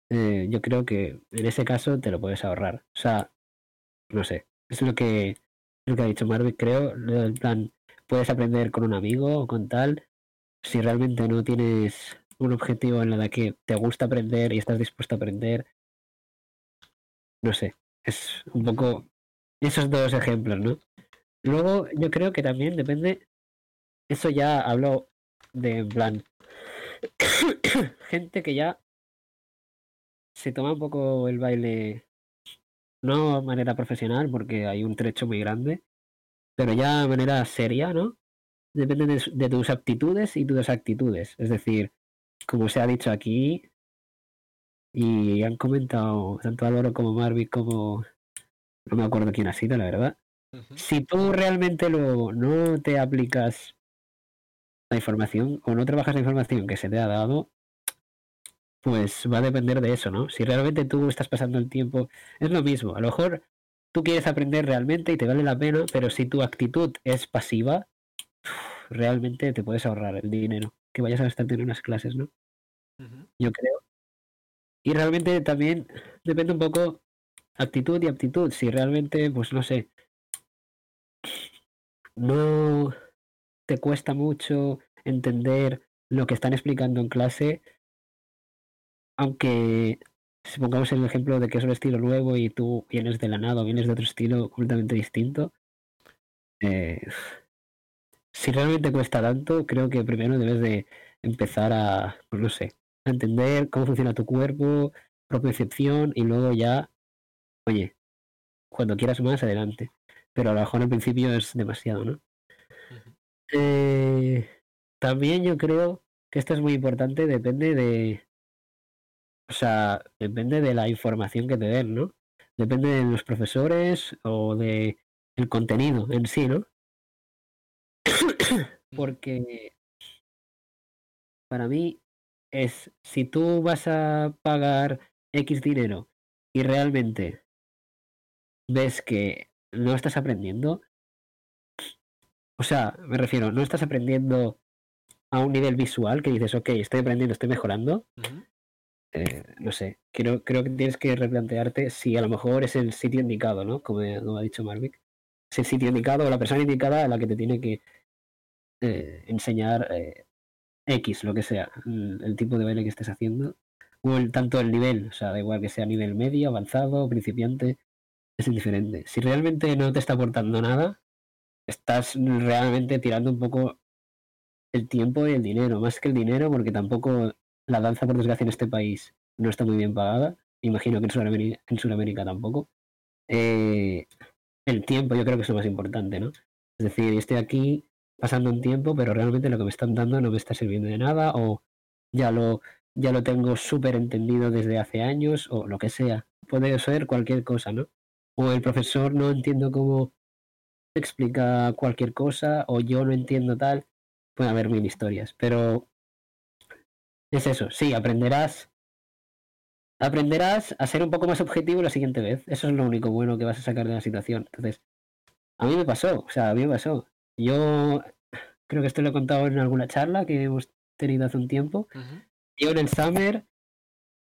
eh, yo creo que en ese caso te lo puedes ahorrar. O sea, no sé, es lo que, lo que ha dicho Marvin, creo, del plan, puedes aprender con un amigo o con tal, si realmente no tienes un objetivo en la que te gusta aprender y estás dispuesto a aprender, no sé, es un poco esos dos ejemplos, ¿no? Luego yo creo que también depende, eso ya hablo de en plan, gente que ya se toma un poco el baile, no de manera profesional, porque hay un trecho muy grande, pero ya de manera seria, ¿no? Depende de, de tus aptitudes y tus actitudes. Es decir, como se ha dicho aquí, y han comentado tanto Álvaro como Marvin como... No me acuerdo quién ha sido, la verdad. Si tú realmente lo, no te aplicas la información o no trabajas la información que se te ha dado, pues va a depender de eso, ¿no? Si realmente tú estás pasando el tiempo, es lo mismo. A lo mejor tú quieres aprender realmente y te vale la pena, pero si tu actitud es pasiva, realmente te puedes ahorrar el dinero que vayas a gastar en unas clases, ¿no? Yo creo. Y realmente también depende un poco actitud y aptitud. Si realmente, pues no sé, no te cuesta mucho entender lo que están explicando en clase, aunque si pongamos el ejemplo de que es un estilo nuevo y tú vienes de la nada o vienes de otro estilo completamente distinto, eh, si realmente cuesta tanto, creo que primero debes de empezar a, pues no sé, entender cómo funciona tu cuerpo, propiocepción y luego ya, oye, cuando quieras más, adelante. Pero a lo mejor al principio es demasiado, ¿no? Eh, también yo creo que esto es muy importante, depende de, o sea, depende de la información que te den, ¿no? Depende de los profesores o de el contenido en sí, ¿no? Porque para mí es, si tú vas a pagar X dinero y realmente ves que no estás aprendiendo, o sea, me refiero, no estás aprendiendo a un nivel visual que dices, ok, estoy aprendiendo, estoy mejorando, eh, no sé, creo, creo que tienes que replantearte si a lo mejor es el sitio indicado, ¿no? Como, como ha dicho Marvick. Es el sitio indicado o la persona indicada a la que te tiene que eh, enseñar eh, X, lo que sea, el, tipo de baile que estés haciendo, o el, tanto el nivel, o sea, da igual que sea nivel medio, avanzado, principiante, es indiferente. Si realmente no te está aportando nada, estás realmente tirando un poco el tiempo y el dinero, más que el dinero, porque tampoco la danza, por desgracia, en este país no está muy bien pagada. Imagino que en Sudamérica, en Sudamérica tampoco. Eh, el tiempo yo creo que es lo más importante, ¿no? Es decir, estoy aquí pasando un tiempo, pero realmente lo que me están dando no me está sirviendo de nada, o ya lo, ya lo tengo súper entendido desde hace años, o lo que sea. Puede ser cualquier cosa, ¿no? O el profesor no entiendo cómo explica cualquier cosa, o yo no entiendo tal. Puede haber mil historias, pero es eso, sí, aprenderás. Aprenderás a ser un poco más objetivo la siguiente vez. Eso es lo único bueno que vas a sacar de la situación. Entonces, a mí me pasó, o sea, a mí me pasó. Yo creo que esto lo he contado en alguna charla que hemos tenido hace un tiempo. Yo en el summer,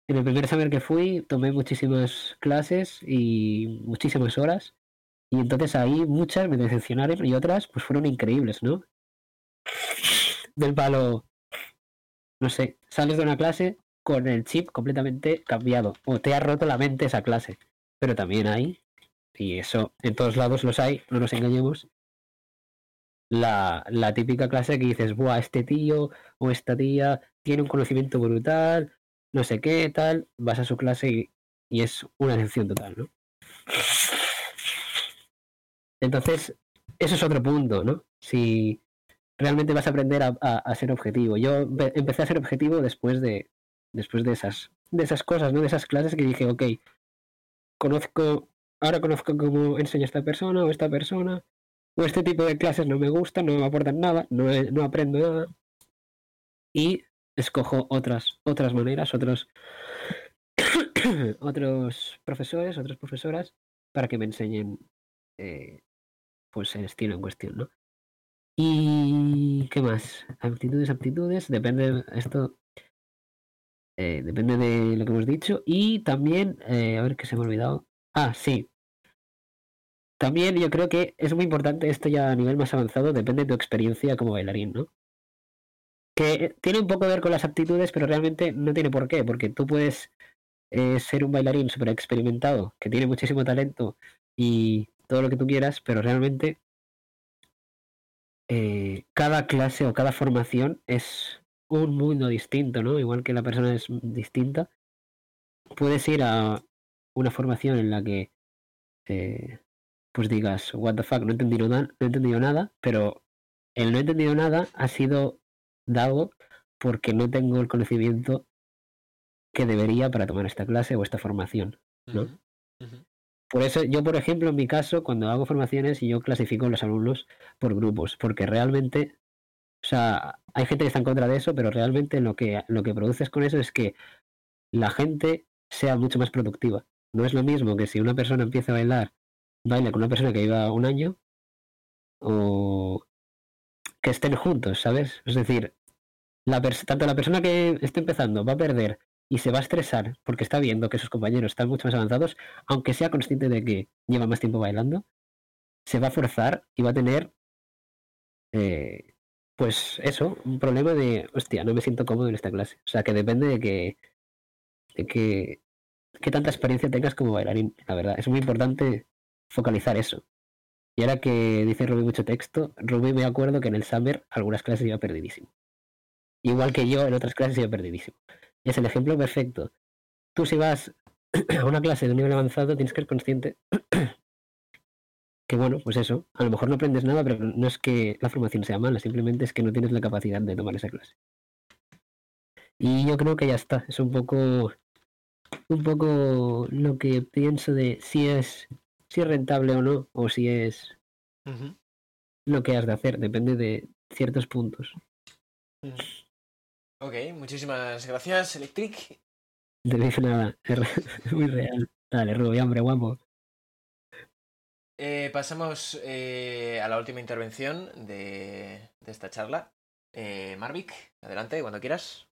en el primer summer que fui, tomé muchísimas clases y muchísimas horas. Y entonces ahí muchas me decepcionaron y otras pues fueron increíbles, ¿no? Del palo, no sé, sales de una clase con el chip completamente cambiado o te ha roto la mente esa clase. Pero también hay, y eso en todos lados los hay, no nos engañemos, la, la típica clase que dices, buah, este tío o esta tía tiene un conocimiento brutal, no sé qué, tal, vas a su clase y, y es una decepción total, ¿no? Entonces, eso es otro punto, ¿no? Si realmente vas a aprender a, a- ser objetivo. Yo empe- empecé a ser objetivo después de, después de esas, de esas cosas, ¿no? De esas clases que dije, ok, conozco, ahora conozco cómo enseña esta persona o esta persona, este tipo de clases no me gustan, no me aportan nada, no, no aprendo nada. Y escojo otras, otras maneras, otros, otros profesores, otras profesoras, para que me enseñen eh, pues el estilo en cuestión, ¿no? Y qué más, aptitudes, aptitudes, depende esto eh, depende de lo que hemos dicho y también eh, a ver qué se me ha olvidado. Ah, sí. También yo creo que es muy importante esto ya a nivel más avanzado, depende de tu experiencia como bailarín, ¿no? Que tiene un poco que ver con las aptitudes, pero realmente no tiene por qué, porque tú puedes eh, ser un bailarín súper experimentado, que tiene muchísimo talento y todo lo que tú quieras, pero realmente eh, cada clase o cada formación es un mundo distinto, ¿no? Igual que la persona es distinta. Puedes ir a una formación en la que eh, pues digas, what the fuck, no he entendido, no he entendido nada, pero el no he entendido nada ha sido dado porque no tengo el conocimiento que debería para tomar esta clase o esta formación, ¿no? Por eso yo, por ejemplo, en mi caso, cuando hago formaciones, yo clasifico a los alumnos por grupos, porque realmente, o sea, hay gente que está en contra de eso, pero realmente lo que, lo que produces con eso es que la gente sea mucho más productiva. No es lo mismo que si una persona empieza a bailar, baila con una persona que lleva un año, o que estén juntos, ¿sabes? Es decir, tanto la persona que esté empezando va a perder y se va a estresar porque está viendo que sus compañeros están mucho más avanzados, aunque sea consciente de que lleva más tiempo bailando, se va a forzar y va a tener, eh, pues eso, un problema de, hostia, no me siento cómodo en esta clase. O sea, que depende de que, de que, qué tanta experiencia tengas como bailarín, la verdad. Es muy importante focalizar eso. Y ahora que dice Rubí mucho texto, Rubí me acuerdo que en el Summer algunas clases iba perdidísimo. Igual que yo en otras clases iba perdidísimo. Y es el ejemplo perfecto. Tú si vas a una clase de un nivel avanzado tienes que ser consciente que bueno, pues eso, a lo mejor no aprendes nada, pero no es que la formación sea mala, simplemente es que no tienes la capacidad de tomar esa clase. Y yo creo que ya está, es un poco un poco lo que pienso de si es si es rentable o no, o si es lo que has de hacer, depende de ciertos puntos. Ok, muchísimas gracias, Electric. No te dije nada, es muy real. Dale, Rubí, hombre, guapo. Eh, pasamos eh, a la última intervención de, de esta charla. Eh, Marvik, adelante, cuando quieras.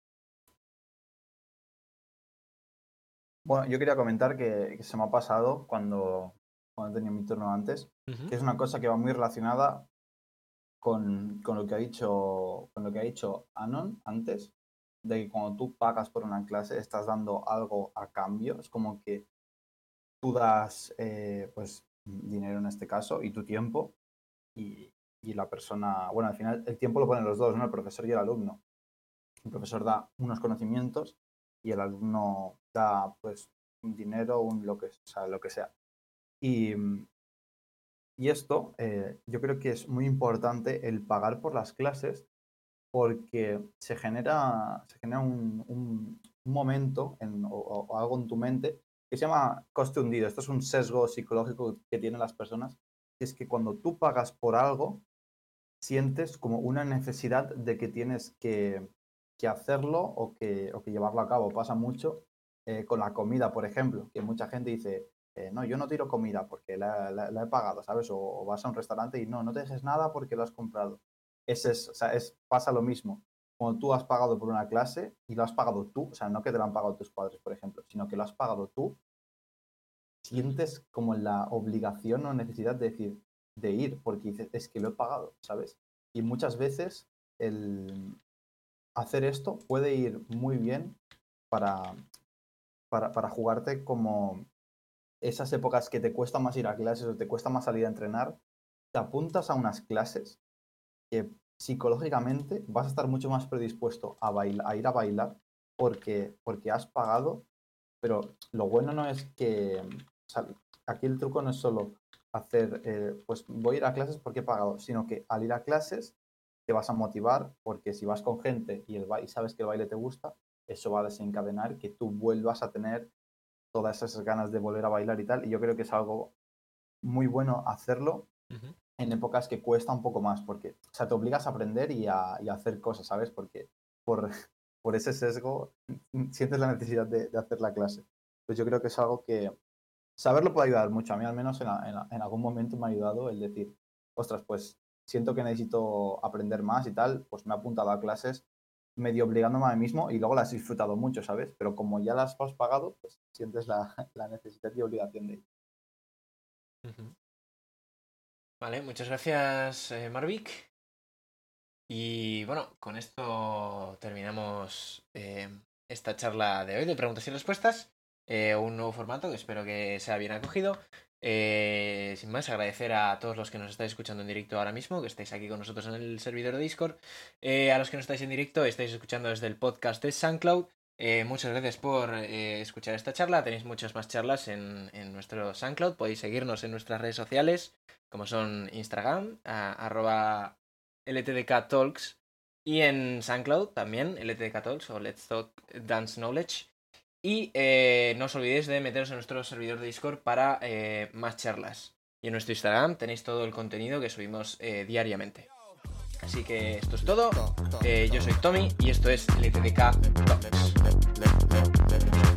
Bueno, yo quería comentar que, que se me ha pasado cuando, cuando tenía mi turno antes, que es una cosa que va muy relacionada con, con lo que ha dicho con lo que ha dicho Anon antes, de que cuando tú pagas por una clase estás dando algo a cambio. Es como que tú das eh, pues dinero en este caso y tu tiempo y y la persona, bueno, al final el tiempo lo ponen los dos, ¿no? El profesor y el alumno. El profesor da unos conocimientos y el alumno da, pues, dinero, un lo que, o sea, lo que sea. Y, y esto, eh, yo creo que es muy importante el pagar por las clases porque se genera, se genera un, un- momento en- o, o algo en tu mente que se llama coste hundido. Esto es un sesgo psicológico que tienen las personas. y es que cuando tú pagas por algo, sientes como una necesidad de que tienes que, que hacerlo o que, o que llevarlo a cabo. Pasa mucho eh, con la comida, por ejemplo, que mucha gente dice, eh, no, yo no tiro comida porque la, la- he pagado, ¿sabes? O, vas a un restaurante y no, no te dejes nada porque lo has comprado. Ese es, o sea, es, pasa lo mismo. Cuando tú has pagado por una clase y lo has pagado tú, o sea, no que te lo han pagado tus padres, por ejemplo, sino que lo has pagado tú, sientes como la obligación o necesidad de decir, de ir, porque dices, es que lo he pagado, ¿sabes? Y muchas veces el hacer esto puede ir muy bien para, para, para jugarte como esas épocas que te cuesta más ir a clases o te cuesta más salir a entrenar, te apuntas a unas clases que psicológicamente vas a estar mucho más predispuesto a, baila- a ir a bailar porque, porque has pagado, pero lo bueno no es que, o sea, aquí el truco no es solo hacer, eh, pues voy a ir a clases porque he pagado, sino que al ir a clases te vas a motivar porque si vas con gente y, el y sabes que el baile te gusta, eso va a desencadenar que tú vuelvas a tener todas esas ganas de volver a bailar y tal. Y yo creo que es algo muy bueno hacerlo en épocas que cuesta un poco más, porque o sea, te obligas a aprender y a, y a hacer cosas, ¿sabes? Porque por, por ese sesgo sientes la necesidad de, de hacer la clase. Pues yo creo que es algo que saberlo puede ayudar mucho. A mí al menos en, en algún momento me ha ayudado el decir, ostras, pues siento que necesito aprender más y tal, pues me he apuntado a clases medio obligándome a mí mismo y luego las he disfrutado mucho, ¿sabes? Pero como ya las has pagado, pues sientes la, necesidad y obligación de. Ujú. Vale, muchas gracias, eh, Marvick. Y bueno, con esto terminamos eh, esta charla de hoy de preguntas y respuestas. Eh, un nuevo formato que espero que sea bien acogido. Eh, sin más, agradecer a todos los que nos estáis escuchando en directo ahora mismo, que estáis aquí con nosotros en el servidor de Discord. Eh, a los que no estáis en directo, estáis escuchando desde el podcast de SoundCloud. Eh, muchas gracias por escuchar esta charla. Tenéis muchas más charlas en, en nuestro SoundCloud. Podéis seguirnos en nuestras redes sociales, como son Instagram, a- arroba LTDK Talks, y en SoundCloud también, LTDK Talks o Let's Talk Dance Knowledge. Y eh, no os olvidéis de meteros en nuestro servidor de Discord para eh, más charlas. Y en nuestro Instagram tenéis todo el contenido que subimos eh, diariamente. Así que esto es todo. Yo soy Tommy y esto es LTDK Talks.